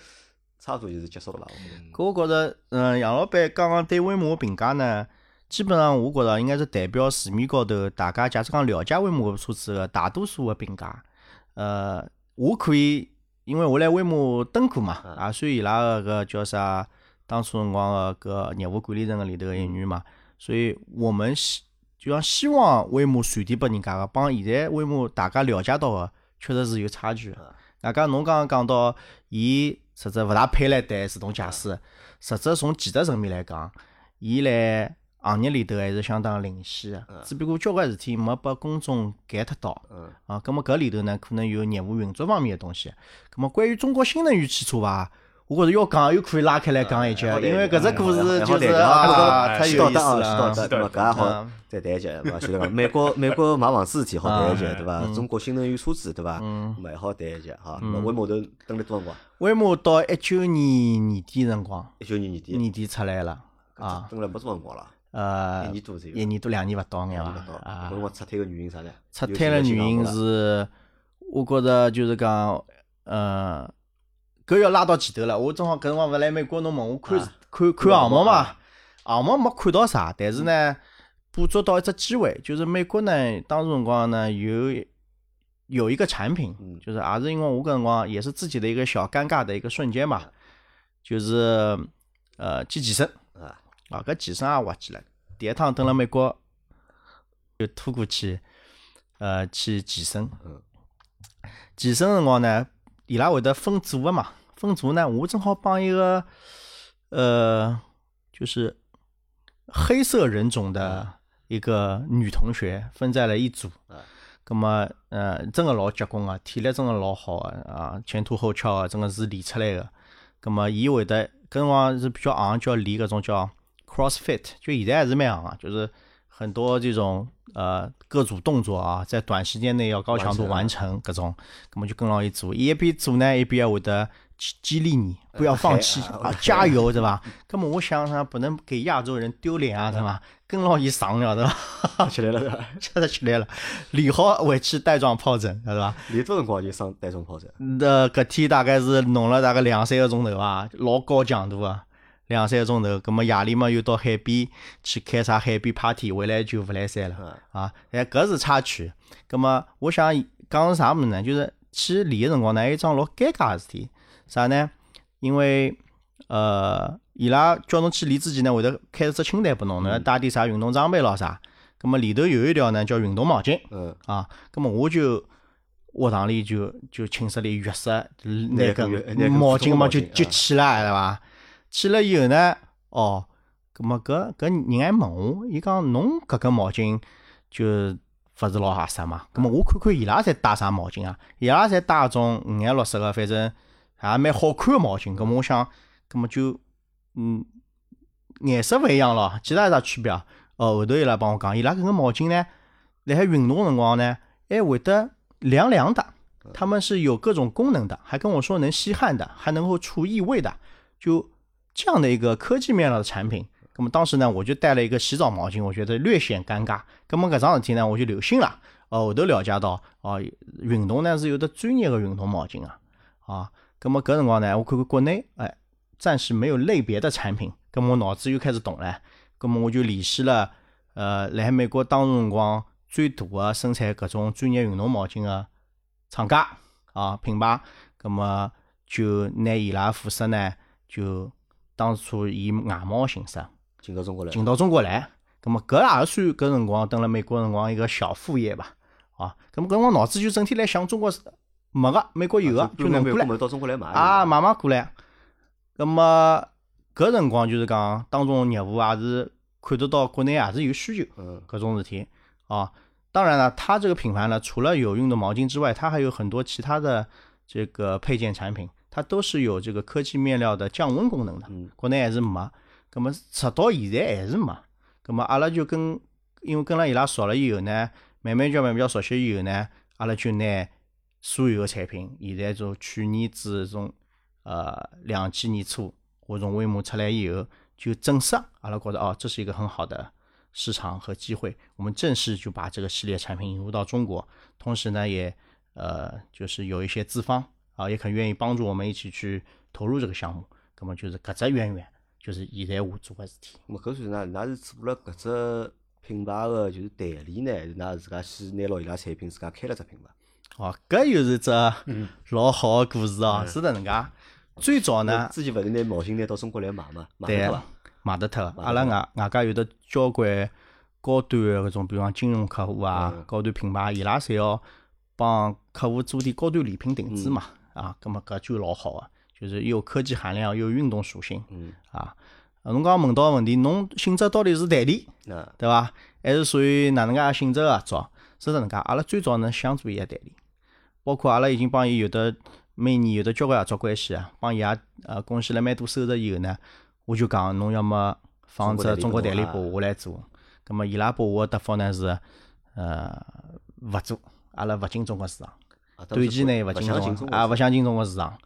Speaker 1: 差勿多就是结束了吧？我觉着。
Speaker 3: 搿我觉着，嗯，杨老板刚刚对威马个评价呢，基本上我觉着应该是代表市面高头大家假使讲了解威马个车子个大多数个评价。呃，我可以，因为我来威马登过嘛，也算伊拉个搿叫啥，当初辰光个搿业务管理层个里头个一员嘛，所以我们希就像希望威马传递拨人家个，帮现在威马大家了解到个，确实是有差距个。外加侬刚刚讲到，伊实质勿大配来谈自动驾驶，实质从技术层面来讲，伊来行业里头还是相当领先个。只不过交关事体没拨公众 get 到。
Speaker 1: 嗯，
Speaker 3: 啊，葛末搿里头呢，可能有业务运作方面的东西。葛末关于中国新能源汽车伐，我觉着要讲又可以拉开来讲一节，因为搿只故事就是啊，太有意思了
Speaker 1: 好再谈一节，对伐？就是讲美国美国买房子事体好谈一节，对伐？中国新能源车子，对伐？咾还好谈一节哈。咾威马头等了多辰光？
Speaker 3: 威马到一九年年底辰光，
Speaker 1: 一九年年底，
Speaker 3: 年底出来了啊，
Speaker 1: 等了没多辰光了，
Speaker 3: 呃，
Speaker 1: 一年多
Speaker 3: 一年多两年勿到眼
Speaker 1: 勿
Speaker 3: 伐
Speaker 1: 到。
Speaker 3: 啊。
Speaker 1: 搿。辰光撤退个原因啥呢？
Speaker 3: 撤退个原因是，我觉着就是讲，呃，搿要拉到前头了。我正好搿辰光勿来美国，侬问我看
Speaker 1: 啊。
Speaker 3: 看看项目嘛，项目没看到啥，但是呢，捕捉到一只机会，就是美国呢，当时辰光呢有有一个产品，
Speaker 1: 嗯。
Speaker 3: 就是也是因为我搿辰光也是自己的一个小尴尬的一个瞬间嘛，就是呃机器身
Speaker 1: 啊，
Speaker 3: 啊，搿健身也滑稽了。第一趟蹲辣美国就拖过去，呃，去健身。
Speaker 1: 嗯
Speaker 3: 健身辰光呢，伊拉会得分组个嘛，分组呢，我正好帮一个呃，就是黑色人种的一个女同学分在了一组。
Speaker 1: 啊
Speaker 3: 咁么，呃，真个老结棍个，体力真个老好个啊，前凸后翘个，真个是练出来个。咁么，伊会得跟辰光是比较行，叫练搿种叫 CrossFit，就现在还是蛮行啊，就是很多这种呃各组动作啊，在短时间内要高强度完成各种，那么就跟牢伊做，伊一边做呢，一边还会得激激励你，不要放弃
Speaker 1: 啊
Speaker 3: 啊，加油，对伐？那么我想想，不能给亚洲人丢脸啊，对吧？跟牢伊上了，对伐？
Speaker 1: 起来了，对伐？
Speaker 3: 吃得起来了，练好回去带状疱疹，对伐？
Speaker 1: 练多辰光就生带状疱疹，
Speaker 3: 那，搿天大概是弄了大概两三个钟头啊，老高强度啊，两三个钟头。葛么夜里嘛又到海边去开啥海边 party，回来就勿来三了啊。哎，搿是插曲。葛么我想讲是啥物事呢？就是去练个辰光呢，有一桩老尴尬个事体，啥呢？因为呃，伊拉叫侬去练之前呢，会得开一只清单拨侬，侬要带点啥运动装备咯啥。葛么里头有一条呢叫运动毛巾。
Speaker 1: 嗯，
Speaker 3: 啊，葛么我就学堂里就就寝室里浴室拿
Speaker 1: 拿
Speaker 3: 个毛巾嘛就就去了，对伐？去了以后呢，哦，咁么搿搿人还问我，伊讲侬搿个毛巾就勿是老合适嘛？咁么我看看伊拉侪带啥毛巾啊？伊拉侪带种五颜六色个，反正也蛮好看个毛巾。咁么我想，咁么就嗯颜色勿一样咯，其他有啥区别啊？哦，后头伊拉帮我讲，伊拉搿个毛巾呢，辣海运动辰光呢，还会得凉凉的，他们是有各种功能的，还跟我说能吸汗的，还能够除异味的，就这样的一个科技面料的产品。那么当时呢，我就带了一个洗澡毛巾，我觉得略显尴尬。那么搿桩事体呢，我就留心了。哦，后头了解到，哦，运动呢是有的专业的运动毛巾啊，啊，那么搿辰光呢，我看看国内，哎，暂时没有类别的产品，那么我脑子又开始动了，那么我就联系了，呃，辣海美国当辰光最大的生产搿种专业运动毛巾的厂家啊品牌，那么就拿伊拉副色呢，就当初以外贸形式
Speaker 1: 进到中国来，
Speaker 3: 进到中国来。咁么搿也算搿辰光蹲辣美国辰光一个小副业吧，啊，咁么搿辰光脑子就整天来想中国是没个，美国有个就弄过来
Speaker 1: 美国，到中国来买
Speaker 3: 啊，慢慢过来。咁么搿辰光就是讲当中业务也是看得到国内也是有需求，
Speaker 1: 嗯
Speaker 3: 搿种事体啊。当然了，它这个品牌呢，除了有用的毛巾之外，它还有很多其他的这个配件产品，它都是有这个科技面料的降温功能的。国内还是没，葛么直到现在还是没。葛么阿拉就跟，因为跟了伊拉熟了以后呢，慢慢叫慢慢叫熟悉以后呢，阿拉就拿所有的产品，现在从去年子从呃两千年初，我从微摩出来以后，就正式阿拉觉得哦，这是一个很好的。市场和机会，我们正式就把这个系列产品引入到中国，同时呢，也呃，就是有一些资方啊，也很愿意帮助我们一起去投入这个项目。那么就是搿只渊源，就是现在我做个事体。
Speaker 1: 么搿算哪？㑚是做了搿只品牌个就是代理呢，还是㑚自家先拿牢伊拉产品，自家开了只品牌？
Speaker 3: 哦，搿又是只老好个故事哦，是的，能介。最早呢，
Speaker 1: 之前勿是拿毛巾拿到中国来卖嘛，卖对伐？
Speaker 3: 卖得脱，阿拉外外加有的交关高端个搿种，比方金融客户啊，高端品牌，伊拉侪要帮客户做点高端礼品定制嘛，啊，葛末搿就老好个，就是有科技含量，有运动属性，嗯啊，侬刚刚问到个问题，侬性质到底是代理，对伐？还是属于哪能介性质个做？是搿能介，阿拉最早呢想做伊个代理，包括阿拉已经帮伊有的每年有的交关合作关系啊，帮伊也呃贡献了蛮多收入以后呢。我就讲，侬要么放只中国代理拨我来做，葛么伊拉拨我个答复呢是，呃，勿做，阿拉勿进中国市场，短期内勿进中，啊，勿想进中国市场。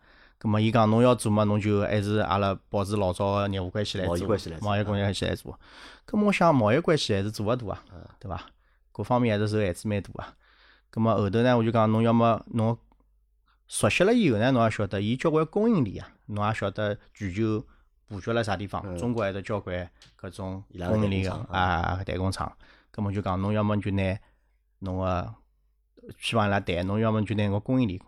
Speaker 3: 咁么伊讲侬要做嘛，侬就还是阿拉保持老早个业务关系来做，贸易关系来
Speaker 1: 做，
Speaker 3: 来做。葛末我想贸易关系还是做勿大啊，对伐？各方面还是受限制蛮大啊。咁么后头呢，我就讲侬要么侬熟悉了以后呢，侬也晓得伊交关供应链啊，侬也晓得全球。布局辣啥地方？中国还得交关搿种供应链个啊代工厂，咁么就讲侬要么就拿侬个去帮伊拉谈，侬要么就拿个供应链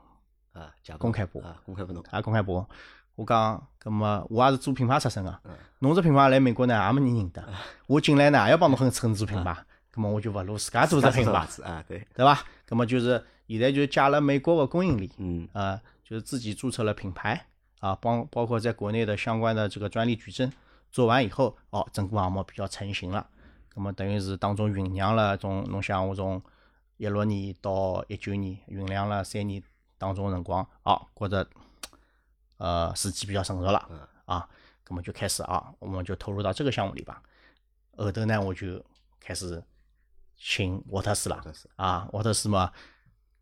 Speaker 1: 啊
Speaker 3: 公开拨，
Speaker 1: 公开拨侬
Speaker 3: 啊公开拨。我讲，葛么我也是做品牌出身个，侬这品牌来美国呢也没人认得，我进来呢也要帮侬很很做品牌，葛么我就勿如自家做只品牌
Speaker 1: 啊对
Speaker 3: 对伐？葛么就是现在就借了美国个供应链，嗯啊就是自己注册了品牌。啊，包包括在国内的相关的这个专利举证做完以后，哦，整个项目比较成型了。葛么等于是当中酝酿了种侬像我从一六年到一九年酝酿了三年当中辰光，啊，觉着呃时机比较成熟了，啊，那么就开始啊，我们就投入到这个项目里吧。后头呢，我就开始请沃特斯了，啊，沃特斯嘛，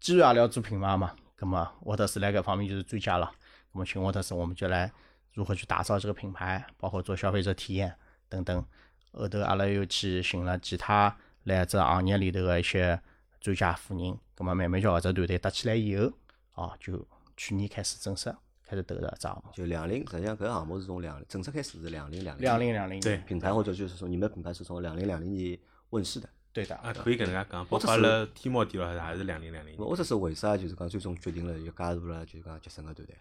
Speaker 3: 既然也要做品牌嘛，那么沃特斯那个方面就是最佳了。我们请沃特斯，我们就来如何去打造这个品牌，包括做消费者体验等等。后头阿拉又去寻了其他来这行业里头的一些专家富人，葛么慢慢叫搿只团队搭起来以后，哦，就去年开始正式开始投入这项目。
Speaker 1: 就两零，实际上搿项目是从两正式开始是两零两零。
Speaker 3: 两零两零
Speaker 2: 对
Speaker 1: 品牌或者就是说你们的品牌是从两零两零年问世的。
Speaker 3: 对的
Speaker 2: 啊，可以搿能介讲，包括了天猫店咯，还是两零两零。
Speaker 1: 我这是为啥就是讲最终决定了要加入了就是讲杰森个团队？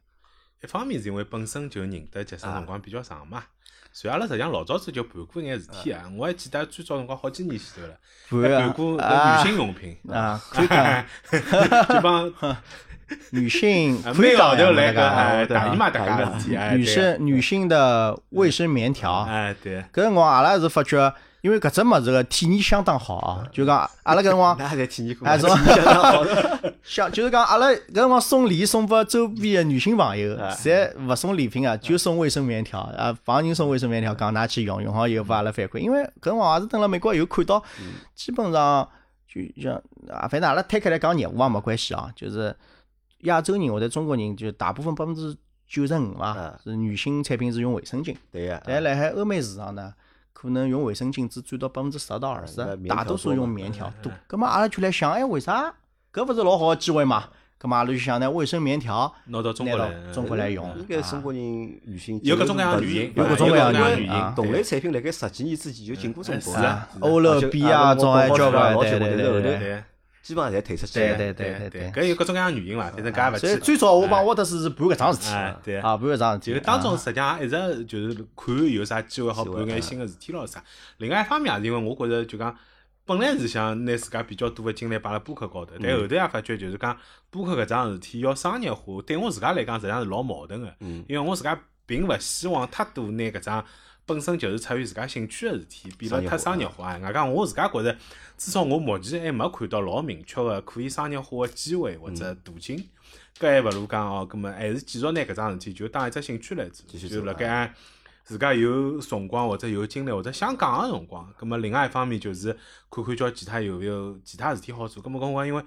Speaker 2: 一方面是因为本身就认得杰森辰光比较长嘛，所以阿拉实际上老早子就盘过一眼事体啊。我还记得最早辰光好几年前头了，盘过女性用品
Speaker 3: 啊
Speaker 2: 就帮
Speaker 3: 女性
Speaker 2: 每个号头来个大姨妈大家事体，
Speaker 3: 女生女性的卫生棉条，
Speaker 2: 哎对，
Speaker 3: 搿辰光阿拉是发觉。因为搿只物事个体验相当好啊，就讲阿拉搿辰光，
Speaker 1: 还在体验
Speaker 3: 是相当好。像就是讲阿拉搿辰光送礼送拨周边的女性朋友，侪勿送礼品啊，就送卫生棉条啊，帮人送卫生棉条，讲㑚去用，用好以后拨阿拉反馈。因为搿辰光也是等辣美国以后看到，基本上就像啊，反正阿拉摊开来讲业务也没关系啊，就是亚洲人或者中国人，就大部分百分之九十五嘛，是女性产品是用卫生巾。
Speaker 1: 对呀。
Speaker 3: 但辣海欧美市场呢？可能用卫生巾只占到百分之十到二十，大多数用棉条多。咁么阿拉就来想，哎，为啥？搿勿是老好个机会嘛？咁么阿拉就想呢，卫生棉条
Speaker 2: 拿到中国来，
Speaker 3: 中国来用。
Speaker 1: 应该中国人女性
Speaker 2: 有各种各样原因，
Speaker 3: 有各种各样原因。
Speaker 1: 同类产品辣盖十几年之前就进过中国
Speaker 3: 了，欧乐 B 啊，种还交关，对对对
Speaker 1: 对。基本上侪退出去
Speaker 3: 了。对对对对
Speaker 2: 搿有各种各样原因伐？反正搿也勿
Speaker 3: 所以最早我帮沃特斯是办搿桩事体。
Speaker 2: 对
Speaker 3: 啊，办搿桩事体。
Speaker 2: 就当中实际上一直就是看有啥机会好办眼新个事体咯啥。另外一方面也是因为我觉着就讲，本来是想拿自家比较多个精力摆辣播客高头，但后头也发觉就是讲播客搿桩事体要商业化，对我自家来讲实际上是老矛盾个。嗯。因为我自家并勿希望太多拿搿桩本身就是出于自家兴趣个事体，变了太商业化。外加我自家觉着，至少我目前还没看到老明确个可以商业化个机会或者途径。搿还勿如讲哦，搿么还是继续拿搿桩事体就当一只兴趣来做，就辣盖自家有辰光或者有精力或者想讲个辰光。搿么另外一方面就是看看叫其他有勿有其他事体好做。搿么搿辰因为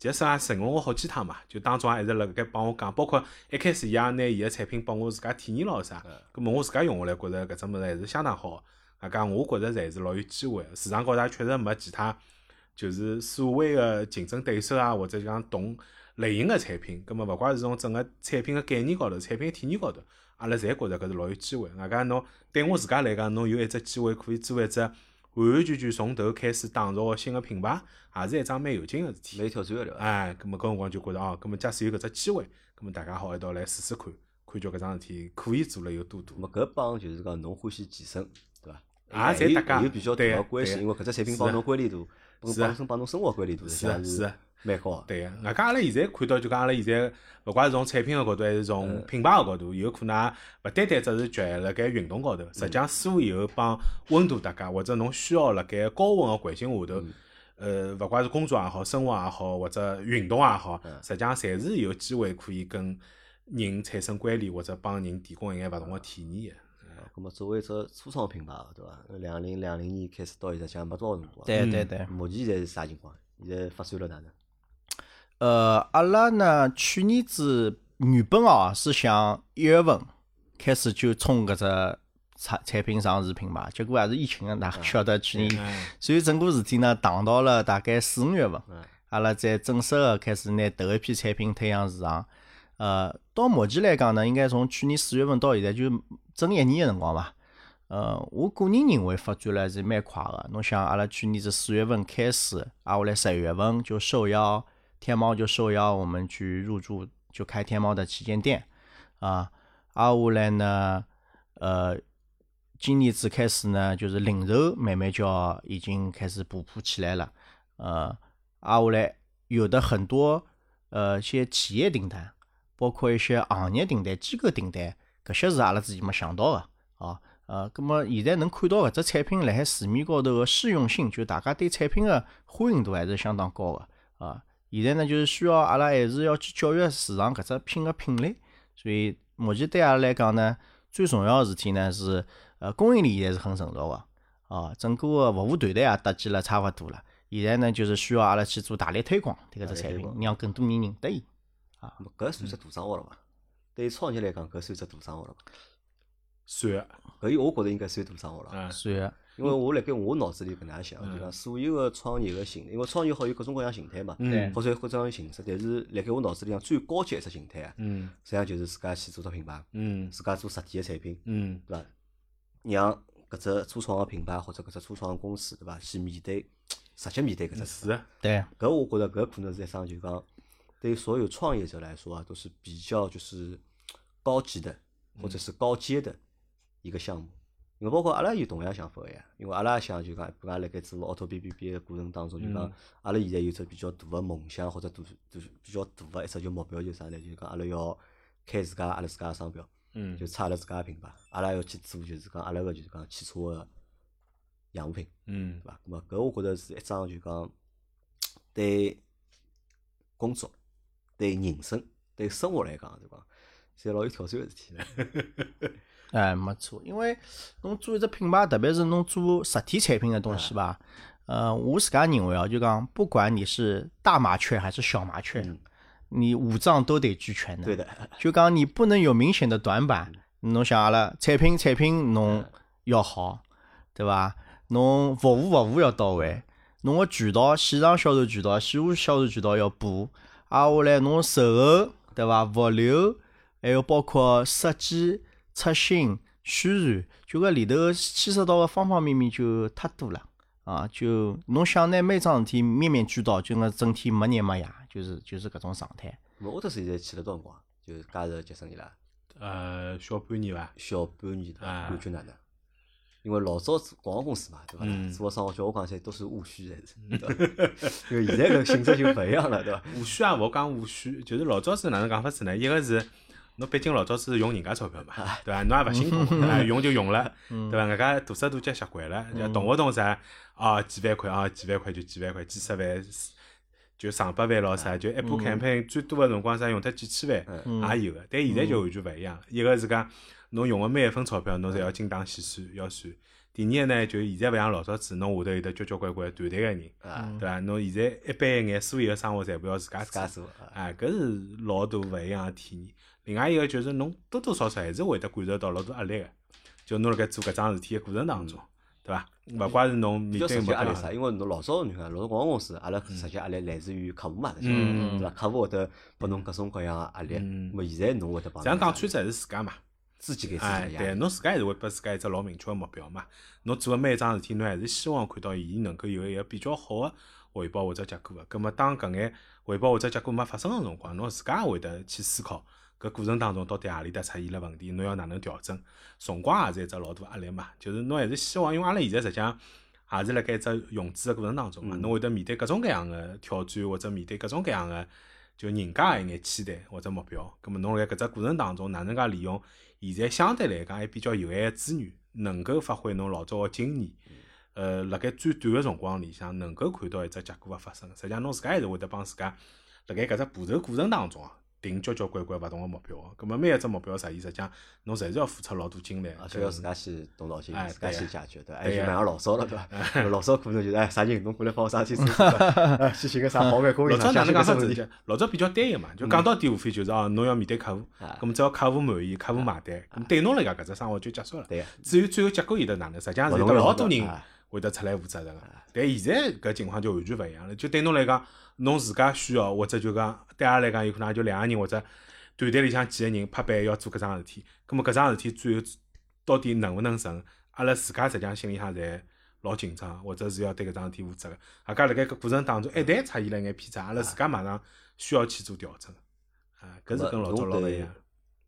Speaker 2: 杰森也询问我好几趟嘛，就当中也一直辣盖帮我讲，包括一开始伊也拿伊个产品拨我自家体验咯啥。搿么我自家用下来觉着搿只物事还是相当好。啊讲我觉着侪是老有机会，市场高头确实没其他就是所谓个竞争对手啊，或者讲同。类型个产品，葛末勿怪是从整个产品个概念高头、产品体验高头，阿拉侪觉着搿是老有机会。外加侬对我自家来讲，侬有一只机会可以做一只完完全全从头开始打造个新个品牌，也是一桩蛮有劲个事体。
Speaker 1: 蛮有挑战个对伐？
Speaker 2: 哎，葛末搿辰光就觉着哦，葛末假使有搿只机会，葛末大家好一道来试试看，看叫搿桩事体可以做了有多大。
Speaker 1: 么搿帮就是讲侬欢喜健身，对伐？
Speaker 2: 也，侪搭
Speaker 1: 界有比较大
Speaker 2: 个
Speaker 1: 关系，因为搿只产品帮侬关联度，本身帮侬生活关联度
Speaker 2: 是
Speaker 1: 是。蛮好，
Speaker 2: 对个。外加阿拉现在看到，就讲阿拉现在，勿怪是从产品个角度，还是从品牌个角度，有可能勿单单只是局限辣盖运动高头，实际上所有帮温度搭界，或者侬需要辣盖高温个环境下头，呃，勿怪是工作也好，生活也好，或者运动也好，实际上侪是有机会可以跟人产生关联，或者帮人提供一眼勿同个体验个。
Speaker 1: 咁么作为一只初创品牌，对伐？两零两零年开始到现在，讲没多少辰光。
Speaker 3: 对对对。
Speaker 1: 目前现在是啥情况？现在发展了哪能？
Speaker 3: 呃，阿拉呢，去年子原本哦是想一月份开始就冲搿只产产品上市品牌，结果还是疫情啊，哪晓得去年，所以整个事体呢，挡到了大概四五月份，阿拉才正式的开始拿头一批产品推向市场。呃，到目前来讲呢，应该从去年四月份到现在就整一年的辰光吧。呃，我个人认为发展了还是蛮快的。侬想，阿拉去年子四月份开始，啊，下来十月份就受邀。天猫就受邀我们去入驻，就开天猫的旗舰店啊。阿下来呢，呃，今年子开始呢，就是零售慢慢就要已经开始补铺起来了。呃，阿下来有的很多呃些企业订单，包括一些行业订单、机构订单，搿些是阿拉自己没想到的啊。呃，葛么现在能看到搿只产品辣海市面高头个适用性，就大家对产品个欢迎度还是相当高个啊。现在呢，就是需要阿拉还是要去教育市场搿只品个品类，所以目前对阿拉来讲呢，最重要个事体呢是，呃，供应链现在是很成熟个，啊，整个个服务团队也搭建了差勿多了。现在呢，就是需要阿拉去做大力推广迭个只产品，让更多人认得伊。啊，
Speaker 1: 搿算只大生活了伐？对于创业来讲，搿算只大生活了伐？
Speaker 2: 算，
Speaker 1: 搿我觉着应该算大生活了。
Speaker 3: 嗯，算。
Speaker 1: 因为我辣盖我脑子里搿能样想，就讲所有个创业个形，因为创业好有各种各样形态嘛，或者各种各样形式。但是辣盖我脑子里向最高级一只形态啊，实际上就是自家去做只品牌，自家做实体个产品，对伐？让搿只初创个品牌或者搿只初创公司，对伐？去面对直接面对搿只
Speaker 2: 事。
Speaker 3: 对。
Speaker 1: 搿我觉着搿可能是一桩就讲对所有创业者来说啊，都是比较就是高级的或者是高阶的一个项目。因为包括阿拉有同样想法个呀，因为阿拉也想就讲，比如讲辣盖做奥拓 B B B 个过程当中，就讲阿拉现在有只比较大个梦想或者大大比较大个一只就目标，就啥呢？就是讲阿拉要开自家阿拉自家个商标，嗯就出阿拉自家个品牌，阿拉要去做就是讲阿拉个就是讲汽车个样物品，对伐？咾么搿我觉着是一桩就讲对工作、对人生、对生活来讲，对伐？是老有挑战个事体。
Speaker 3: 哎，没错，因为侬做一只品牌，特别是侬做实体产品的东西吧，呃，我自家认为啊，就讲不管你是大麻雀还是小麻雀，你五脏都得俱全的。
Speaker 1: 对的。
Speaker 3: 就讲你不能有明显的短板。侬想阿拉产品产品侬要好，对伐？侬服务服务要到位，侬个渠道线上销售渠道、线下销售渠道要补，啊，下来侬售后，对伐？物流，还有包括设计。出新宣传，就搿里头牵涉到个方方面面就太多了啊！就侬想拿每桩事体面面俱到，就搿整天没日没夜，就是就是搿种状态。
Speaker 1: 我这现在去了多辰光？就加入杰森伊拉？
Speaker 2: 呃，小半年伐？
Speaker 1: 小半年的，感觉哪能？因为老早做广告公司嘛，对伐？做个生活叫我讲起来都是务虚，还是？因为现在搿性质就勿一样了，对伐？
Speaker 2: 务虚也勿讲务虚，就是老早是哪能讲法子呢？一个是。侬毕竟老早子是用人家钞票嘛，对伐？侬也勿辛苦，用就用了，对伐？人家大手大脚习惯了，动勿动啥啊几万块啊几万块就几万块，几十万就上百万咯啥，就一部 campaign 最多个辰光啥用脱几千万也有个，但现在就完全勿一样了。一个是讲侬用个每一分钞票，侬侪要精打细算要算。第二个呢，就现在勿像老早子，侬下头有得交交关关团队个人，对伐？侬现在一般一眼，所有个生活全部要自家
Speaker 1: 自家做，
Speaker 2: 啊，搿是老大勿一样个体验。另外一个就是侬多多少少还是会得感受到老多压力个，就侬辣盖做搿桩事体个过程当中，对伐？勿怪是侬面对
Speaker 1: 压力啥，因为侬老早你看，老早广告公司，阿拉实际压力来自于客户嘛，对伐？客户会得拨侬各种各样个压力，么现在侬会得帮。
Speaker 2: 这样讲穿子还是自家嘛？
Speaker 1: 自己给自己
Speaker 2: 哎，对，侬自家还是会拨自家一只老明确个目标嘛。侬做个每一桩事体，侬还是希望看到伊能够有一个比较好个回报或者结果个。葛末当搿眼回报或者结果没发生个辰光，侬自家也会得去思考搿过程当中到底何里搭出现了问题，侬要哪能调整？辰光也是一只老大压力嘛。就是侬还是希望，因为阿拉现在实际上也是辣盖一只融资个过程当中嘛，侬会得面对各种各样个挑战，或者面对各种各样个就人家一眼期待或者目标。咁么侬辣盖搿只过程当中，哪能介利用？现在相对来讲还比较有限个资源，能够发挥侬老早个经验，呃，辣盖最短个辰光里向能够看到一只结果个发生。实际上，侬自家还是会得帮自家辣盖搿只步骤过程当中啊。定交交关关勿同个目标，葛末每一只目标实现，实际上侬侪是要付出老多精力，
Speaker 1: 而且要自家去动脑筋，自家去解决，对，还就蛮像老早了，对伐？老早可能就是哎，啥人侬过来帮我上去，去寻个啥好个工
Speaker 2: 老早哪能讲
Speaker 1: 法
Speaker 2: 子？老早比较单一嘛，就讲到底无非就是哦，侬要面对客户，葛末只要客户满意，客户买单，咁对侬来讲搿只生活就结束了。
Speaker 1: 对。
Speaker 2: 至于最后结果有得哪能，实际上是有老多人会得出来负责任个。但现在搿情况就完全勿一样了，就对侬来讲。侬自家需要，或者就讲对阿拉来讲，有可能也就两个人或者团队里向几个人拍板要做搿桩事体。葛末搿桩事体最后到底能勿能成？阿拉自家实际上心里向侪老紧张，或者是要对搿桩事体负责个。阿家辣盖搿过程当中，一旦出现了眼偏差，阿拉自家马上需要去做调整。啊，搿是跟老早老勿一样。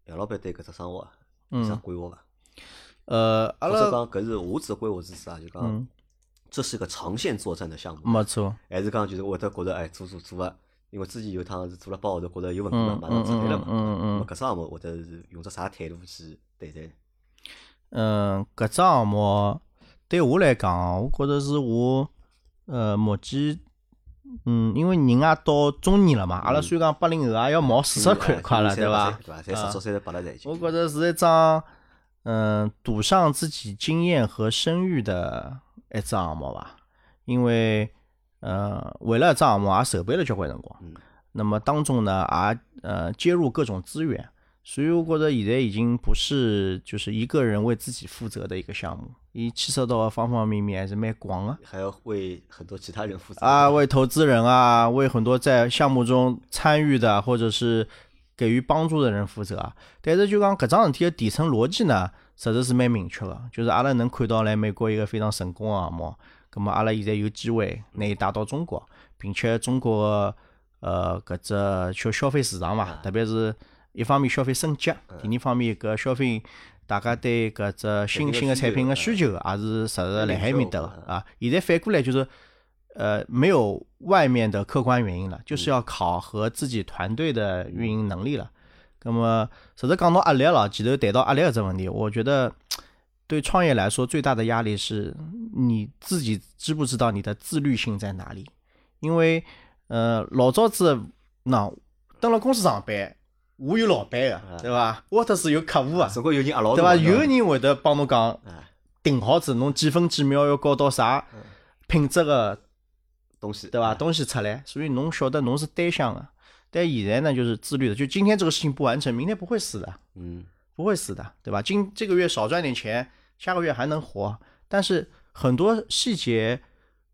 Speaker 1: 杨老板对搿只生活有啥规划伐？
Speaker 3: 呃，阿拉
Speaker 1: 讲搿是我只规划是啥？就讲。这是个长线作战的项目，
Speaker 3: 没错。
Speaker 1: 还是讲就是会得觉得哎，做做做啊，因为之前有一趟是做了八号头，觉得有问题嘛，马上撤退了嘛。嗯嗯嗯。搿只项目或者是用只啥态度去对待？
Speaker 3: 嗯，搿只项目对我来讲，我觉得是我呃目前嗯，因为人也到中年了嘛，阿拉虽然讲八零后也要冒四十块块了，对伐？
Speaker 1: 对伐？才十岁才八了在
Speaker 3: 我觉得是一张嗯，赌上自己经验和声誉的。一只项目吧，因为呃，为了只项目也筹备了交关辰光，那么当中呢也呃接入各种资源，所以我觉得现在已经不是就是一个人为自己负责的一个项目，伊牵涉到方方面面还是蛮广的，
Speaker 1: 还要为很多其他人负责
Speaker 3: 啊，为投资人啊，为很多在项目中参与的或者是给予帮助的人负责。但是就讲搿桩事体的底层逻辑呢？实质是蛮明确个，就是阿拉能看到来美国一个非常成功个项目，葛末阿拉现在有机会拿伊带到中国，并且中国个呃搿只消消费市场嘛，特别是一方面消费升级，第二方面搿消费大家对搿只新兴个产品个需求也是实实辣海面搭个啊。现在反过来就是呃没有外面的客观原因了，就是要考核自己团队的运营能力了。那么，实质讲到压力了，前头谈到压力搿只问题，我觉得对创业来说最大的压力是你自己知不知道你的自律性在哪里？因为，呃，老早子那登了公司上班，我有老板个，对伐？我特是有客户啊，
Speaker 1: 总归有人压
Speaker 3: 对伐？有人会得帮侬讲，定好子，侬几分几秒要搞到啥品质个
Speaker 1: 东西，
Speaker 3: 对伐？东西出来，所以侬晓得侬是单向个。但现在呢，就是自律的，就今天这个事情不完成，明天不会死的，
Speaker 1: 嗯，
Speaker 3: 不会死的，对吧？今这个月少赚点钱，下个月还能活。但是很多细节，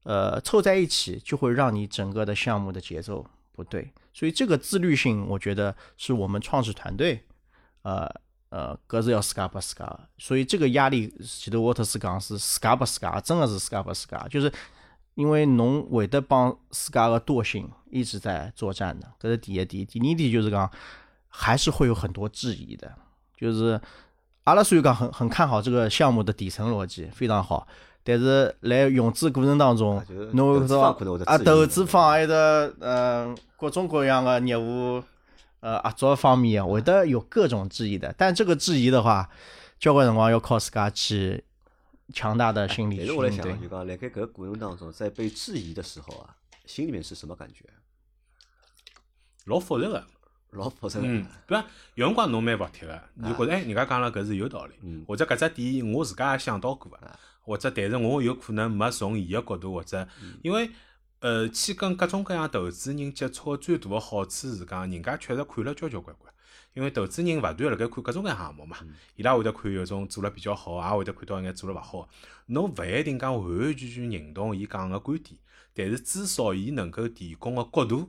Speaker 3: 呃，凑在一起，就会让你整个的项目的节奏不对。所以这个自律性，我觉得是我们创始团队，呃呃，各自要自家不自家。所以这个压力，其实沃特斯讲是自家不自家，真的是自家不自家，就是。因为侬会得帮自家个惰性一直在作战的，这是第一点。第二点就是讲，还是会有很多质疑的。就是阿拉虽然讲很很看好这个项目的底层逻辑非常好，但是来融资过程当中，侬说啊，投资方埃的嗯各种各样的业务呃合作方面会得有各种质疑的。但这个质疑的话，交关辰光要靠自家去强大的心理
Speaker 1: 但是我来想，就讲辣盖搿个过程当中，在被质疑的时候啊，心里面是什么感觉？
Speaker 2: 老复杂个，
Speaker 1: 老复杂。
Speaker 2: 嗯，对伐？有辰光侬蛮服帖个，你觉着哎，人家讲了搿是有道理，或者搿只点我自家也想到过个，或者但是我有可能没从伊个角度，或者因为呃，去跟各种各样投资人接触最大个好处是讲，人家确实看了交交关关。因为投资人勿断辣盖看各种各样项目嘛，伊拉会得看有种做了比较好，也会得看到一眼做了勿好。侬勿一定讲完完全全认同伊讲个观点，但是至少伊能够提供个角度，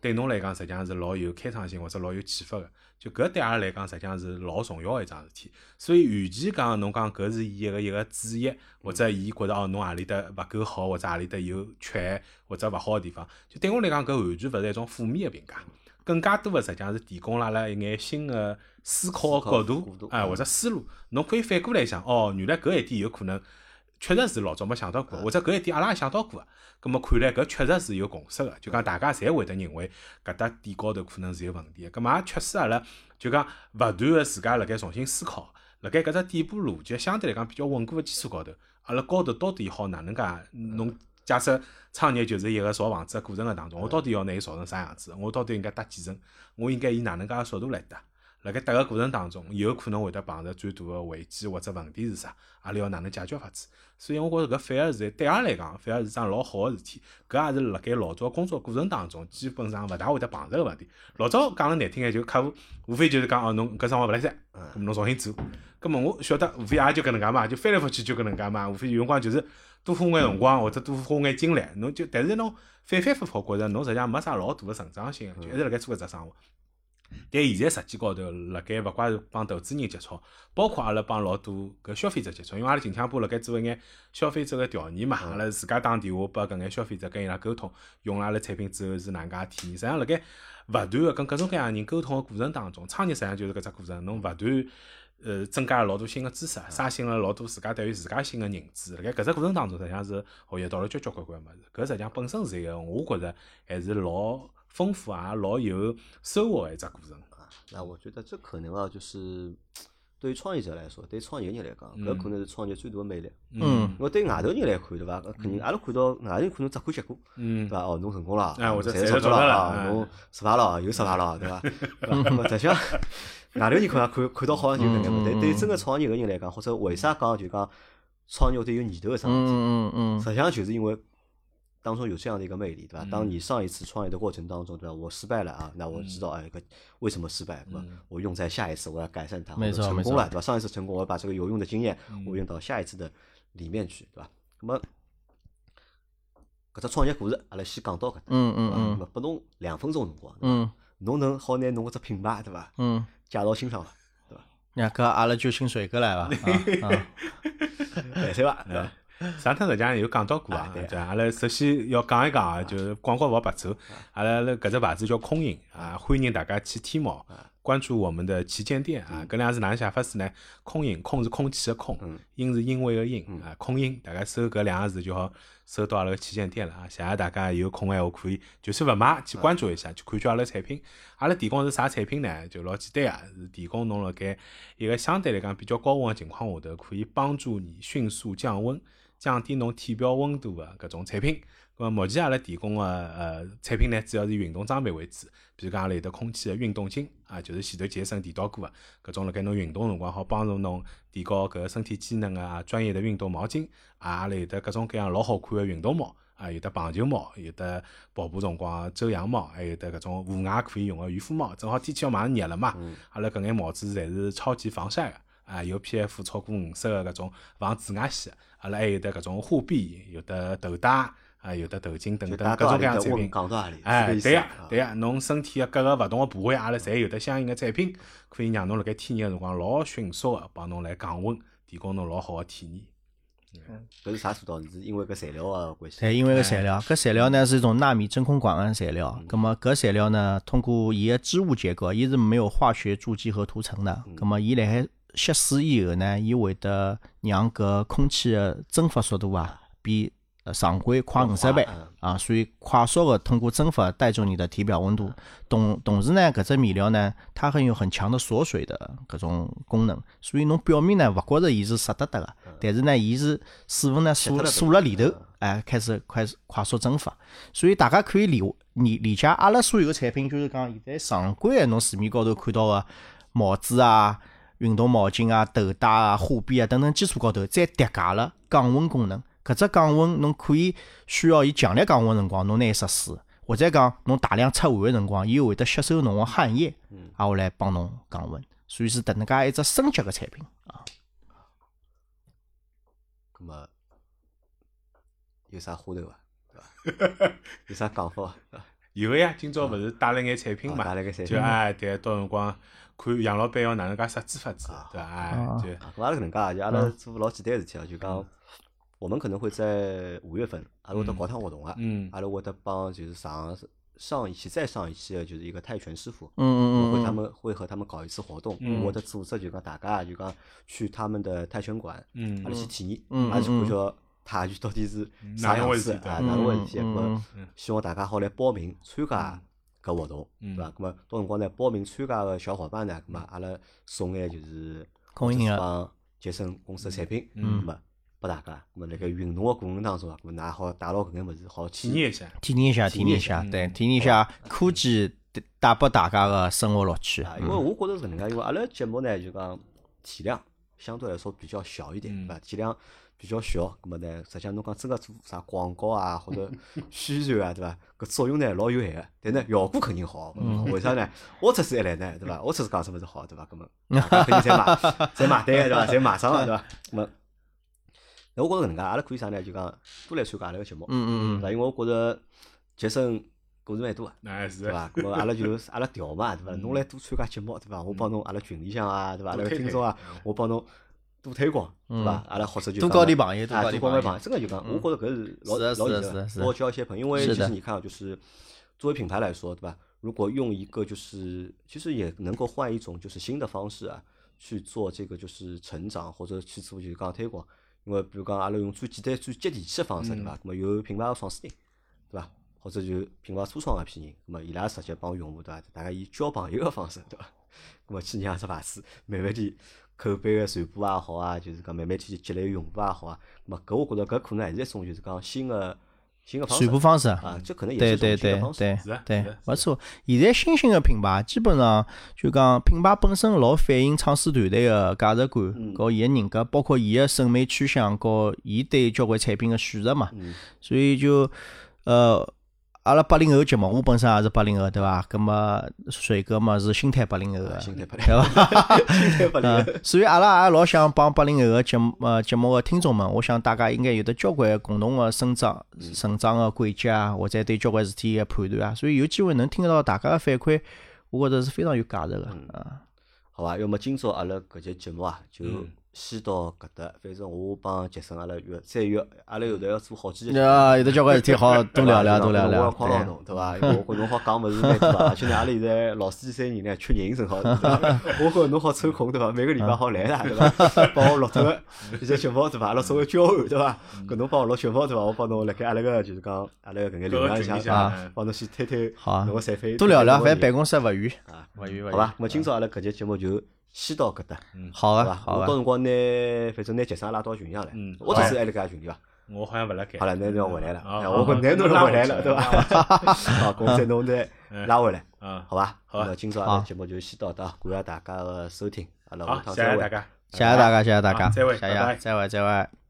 Speaker 2: 对侬来讲实际上是老有开创性或者老有启发个。就搿对阿拉来讲实际上是老重要个一桩事体。所以与其讲侬讲搿是伊一个一个主意，或者伊觉着哦侬何里搭勿够好，或者何里搭有缺或者勿好个地方，就对我来讲搿完全勿是一种负面个评价。更加多的实际上是提供了阿拉一眼新的思考角度，哎，或者思路。侬可以反过来想，哦，原来搿一点有可能确实是老早没想到过，或者搿一点阿拉也想到过。葛末看来搿确实是有共识的，就讲大家侪会得认为搿搭点高头可能是有问题。葛末也确实阿拉就讲勿断个自家辣盖重新思考，辣盖搿只底部逻辑相对来讲比较稳固的基础高头，阿拉高头到底好哪能介侬？假设创业就是一个造房子个过程个当中，我到底要拿伊造成啥样子？我到底应该搭几层？我应该以哪能介个速度来搭？辣盖搭个过程当中，有可能会得碰着最大个危机或者问题是啥？阿拉要哪能解决法子？所以我觉着搿反而是对阿拉来讲，反而是桩老好个事体。搿也是辣盖老早工作过程当中，基本上勿大会得碰着个问题。老早讲了难听眼，就客户无非就是讲哦，侬搿生活勿来三，咾侬重新做。咾么我晓得，无非也就搿能介嘛，就翻来覆去就搿能介嘛，无非有辰光就是。多花眼辰光或者多花眼精力，侬就但是侬反反复复觉着侬实际上没啥老大个成长性，就一直辣盖做搿只生活。但现在实际高头，辣盖勿怪是帮投资人接触，包括阿拉帮老多搿消费者接触，因为阿拉近腔部辣盖做一眼消费者个调研嘛，阿拉自家打电话拨搿眼消费者跟伊拉沟通，用了阿拉产品之后是哪能介体验。实际上辣盖勿断个跟各种各样人沟通个过程当中，创业实际上就是搿只过程，侬勿断。呃，增加了老多新个知识，刷新了老多自家对于自家新个认知。辣盖搿只过程当中，实际上是学习到了交交关关物事。搿实际上本身是一个，我觉着还是老丰富啊，老有收获个一只过程。
Speaker 1: 那我觉得这可能啊，就是对于创业者来说，对创业人来讲，搿可能是创业最大个魅力。
Speaker 3: 嗯。
Speaker 1: 因为对外头人来看，对伐？肯定阿拉看到外头人可能只看结果，嗯对伐？哦，侬成功了，
Speaker 2: 赚
Speaker 1: 钞票了，侬失败了，又失败了，对伐？那么实际上。外头人可能看看到好像就搿能但对于真个创业个人来讲，或者为啥讲就讲创业得有念头个桩事体，实际上就是因为当中有这样的一个魅力，对吧？当你上一次创业的过程当中，对吧？我失败了啊，那我知道哎，个为什么失败，对吧？我用在下一次，我要改善它。
Speaker 3: 没错，
Speaker 1: 成功了，对吧？上一次成功，我要把这个有用的经验，我用到下一次的里面去，对吧？那么搿只创业故事，阿拉先讲到搿搭，
Speaker 3: 嗯嗯嗯，
Speaker 1: 拨侬两分钟辰光，
Speaker 3: 嗯，
Speaker 1: 侬能好拿侬搿只品牌，对伐？
Speaker 3: 嗯。
Speaker 1: 介绍欣赏了，对伐？
Speaker 3: 那搿阿拉就请水哥来伐？
Speaker 1: 来塞伐？
Speaker 2: 上 趟实际上有讲到过啊，对阿拉首先要讲一讲啊，就是广告勿白做。阿拉搿只牌子叫空影啊，欢迎大家去天猫关注我们的旗舰店啊。搿两是哪能写法子呢？空影，空是空气的空，音是因为的音啊。空音，大家搜搿两个字就好。搜到阿拉个旗舰店了啊！谢谢大家有空闲话可以，就算勿买去关注一下，去看叫阿拉产品。阿拉提供是啥产品呢？就老简单啊，是提供侬辣盖一个相对来讲比较高温个情况下头，可以帮助你迅速降温、降低侬体表温度个搿种产品。咁目前阿拉提供个呃产品呢，主要是运动装备为主，比如讲阿拉有得空气个运动巾啊，就是前头杰森提到过个，搿种辣盖侬运动辰光好帮助侬提高搿个身体机能啊，专业的运动毛巾啊，阿拉有得各种各样老好看个运动帽啊，有得棒球帽，有得跑步辰光遮阳帽，还有得搿种户外可以用个渔夫帽，正好天气要马上热了嘛，阿拉搿眼帽子侪是超级防晒个啊，有 P.F. 超过五十个搿种防紫外线，阿拉还有得搿种护臂，有得头带。啊，有的头巾等等各种各样产品，哎，对呀，对呀，侬身体个各个勿同个部位，阿拉侪有的相应个产品，可以让侬辣盖天热个辰光老迅速个帮侬来降温，提供侬老好个体验。
Speaker 1: 嗯，搿是啥做到？是因为搿材料个关系？
Speaker 3: 对，因为搿材料，搿材料呢是一种纳米真空管个材料。葛末搿材料呢，通过伊个织物结构，伊是没有化学助剂和涂层的。葛末伊辣海吸水以后呢，伊会得让搿空气个蒸发速度啊比。常规快五十倍啊，所以快速的通过蒸发带走你的体表温度。同同时呢，搿只面料呢，它很有很强的锁水的搿种功能，所以侬表面呢勿觉着伊是湿哒哒个，但是呢，伊是水分呢锁锁辣里头，哎，开始快快速蒸发。所以大家可以理理理解，阿拉所有个产品就是讲现在常规侬市面高头看到个帽子啊、运动毛巾啊、头带啊、护臂啊等等基础高头，再叠加了降温功能。搿只降温，侬可以需要伊强烈降温辰光，侬拿伊杀死；或者讲侬大量出汗个辰光，伊会得吸收侬个汗液，啊，会来帮侬降温。所以是迭能介一只升级个产品啊。
Speaker 1: 咁么有啥花头伐？对伐？有啥讲法伐？
Speaker 2: 有呀，今朝勿是带了眼产品嘛？
Speaker 1: 带了个产
Speaker 2: 品，就哎，对，到辰光看杨老板要哪能介设置法子，对伐？哎，就
Speaker 1: 阿拉搿能介，就阿拉做老简单事体啊，就讲。我们可能会在五月份，阿拉会得搞趟活动啊，阿拉会得帮就是上上一期再上一期的就是一个泰拳师傅，
Speaker 3: 嗯嗯嗯，
Speaker 1: 会他们会和他们搞一次活动，我的组织就讲大家就讲去他们的泰拳馆，嗯，阿拉去体验，嗯阿拉去看叫泰拳到底是啥样子啊，哪个问题，那么希望大家好来报名参加搿活动，对伐？那么到辰光呢，报名参加个小伙伴呢，那么阿拉送眼就是
Speaker 3: 空运
Speaker 1: 帮杰森公司的产品，嗯，那么。拨大家，咁么辣盖运动个过程当中啊，咁么㑚好带牢搿眼物事，好
Speaker 2: 体验一下，
Speaker 3: 体验一下，体验一下，对，体验一下科技带拨大家个生活乐趣。
Speaker 1: 因为我觉着是搿能介，因为阿拉节目呢就讲体量相对来说比较小一点，对伐？体量比较小，咁么呢，实际上侬讲真个做啥广告啊或者 宣传啊，对伐？搿作用呢老有限个，但呢效果肯定好。为啥呢？我出是一来呢，对伐？我出是讲什么是好，对伐？咁么肯定侪买，侪买单个，对伐？侪买上个，对伐？咁么。那我觉着搿能介，阿拉可以啥呢？就讲多来参加阿拉个节目，
Speaker 3: 嗯嗯
Speaker 1: 嗯，因为我觉着杰森故事蛮多
Speaker 2: 个，是，
Speaker 1: 对伐？咾么阿拉就阿拉调嘛，对伐？侬来多参加节目，对伐？我帮侬阿拉群里向啊，对伐？阿拉听众啊，我帮侬多推广，对伐？阿拉或者就
Speaker 3: 多交点朋友，
Speaker 1: 多
Speaker 3: 交点朋友，
Speaker 1: 真个就讲，我觉着搿是老老
Speaker 3: 有的，
Speaker 1: 多交一些朋友，因为其实你看啊，就是作为品牌来说，对伐？如果用一个就是其实也能够换一种就是新的方式啊，去做这个就是成长或者去做就是讲推广。因为比如讲，阿拉用最简单、最接地气个方式，对伐？咁么有品牌个创始人，对伐？或者就品牌初创个批人，咁么伊拉直接帮用户，对伐？大家以交朋友个方式，对伐？咁么去让只牌子慢慢点口碑个传播也好啊，就是讲慢慢点积累用户也好啊。咁么搿我觉着搿可能还是一种就是讲新个。
Speaker 3: 传播方式
Speaker 1: 啊，这可能也
Speaker 3: 是对对对对，没错。现在新兴的品牌基本上就讲品牌本身老反映创始团队的价值观，和伊个人格，包括伊个审美趋向，和伊对交关产品的选择嘛。所以就呃。阿拉八零后节目，我本身也是八零后，对伐？葛么水哥嘛是心态八零后个，
Speaker 1: 对伐？心态八零后。
Speaker 3: 所以阿拉也老想帮八零后个节目呃节目个听众们，我想大家应该有得交关共同个生长成长个轨迹啊，或者对交关事体个判断啊，所以有机会能听得到大家个反馈，我觉着是非常有价值个啊。
Speaker 1: 好吧，要么今朝阿拉搿节节目啊，就。先到搿搭，反正我帮杰森阿拉约再约，阿拉后头要做好几个。
Speaker 3: 啊，有的交关事体好 多聊聊，多聊聊。
Speaker 1: 我要侬，对伐？我觉侬好 讲物事蛮多，而且呢，阿拉现在老司机三人呢，缺人正好？我觉侬好抽空，对伐？每个礼拜好来啦，对伐？帮我录脱一些节目，对伐？阿拉稍微交换，对伐？搿侬帮我录节目，对伐？我帮侬辣盖阿拉个就是讲阿拉搿眼流量里向啊，帮侬先推推侬个产品。
Speaker 3: 多聊聊，反正办公室勿远啊，勿远勿远。
Speaker 1: 好吧，咾今朝阿拉搿节节目就。先到搿搭，
Speaker 3: 好
Speaker 1: 啊，
Speaker 3: 好
Speaker 1: 个。到辰光拿，反正拿杰生拉到群里向来。我只是还辣盖群里伐？
Speaker 2: 我好像勿辣盖。
Speaker 1: 好了，那侬要回来了。我讲那侬回来了，对伐？好，公司侬再拉回来。好吧。
Speaker 2: 好。
Speaker 1: 那今朝阿拉节目就先到这，感谢大家的收听。阿拉下趟
Speaker 2: 再会。谢谢大家。
Speaker 3: 谢谢大家，谢谢大家。
Speaker 2: 再会，
Speaker 3: 再会，再会。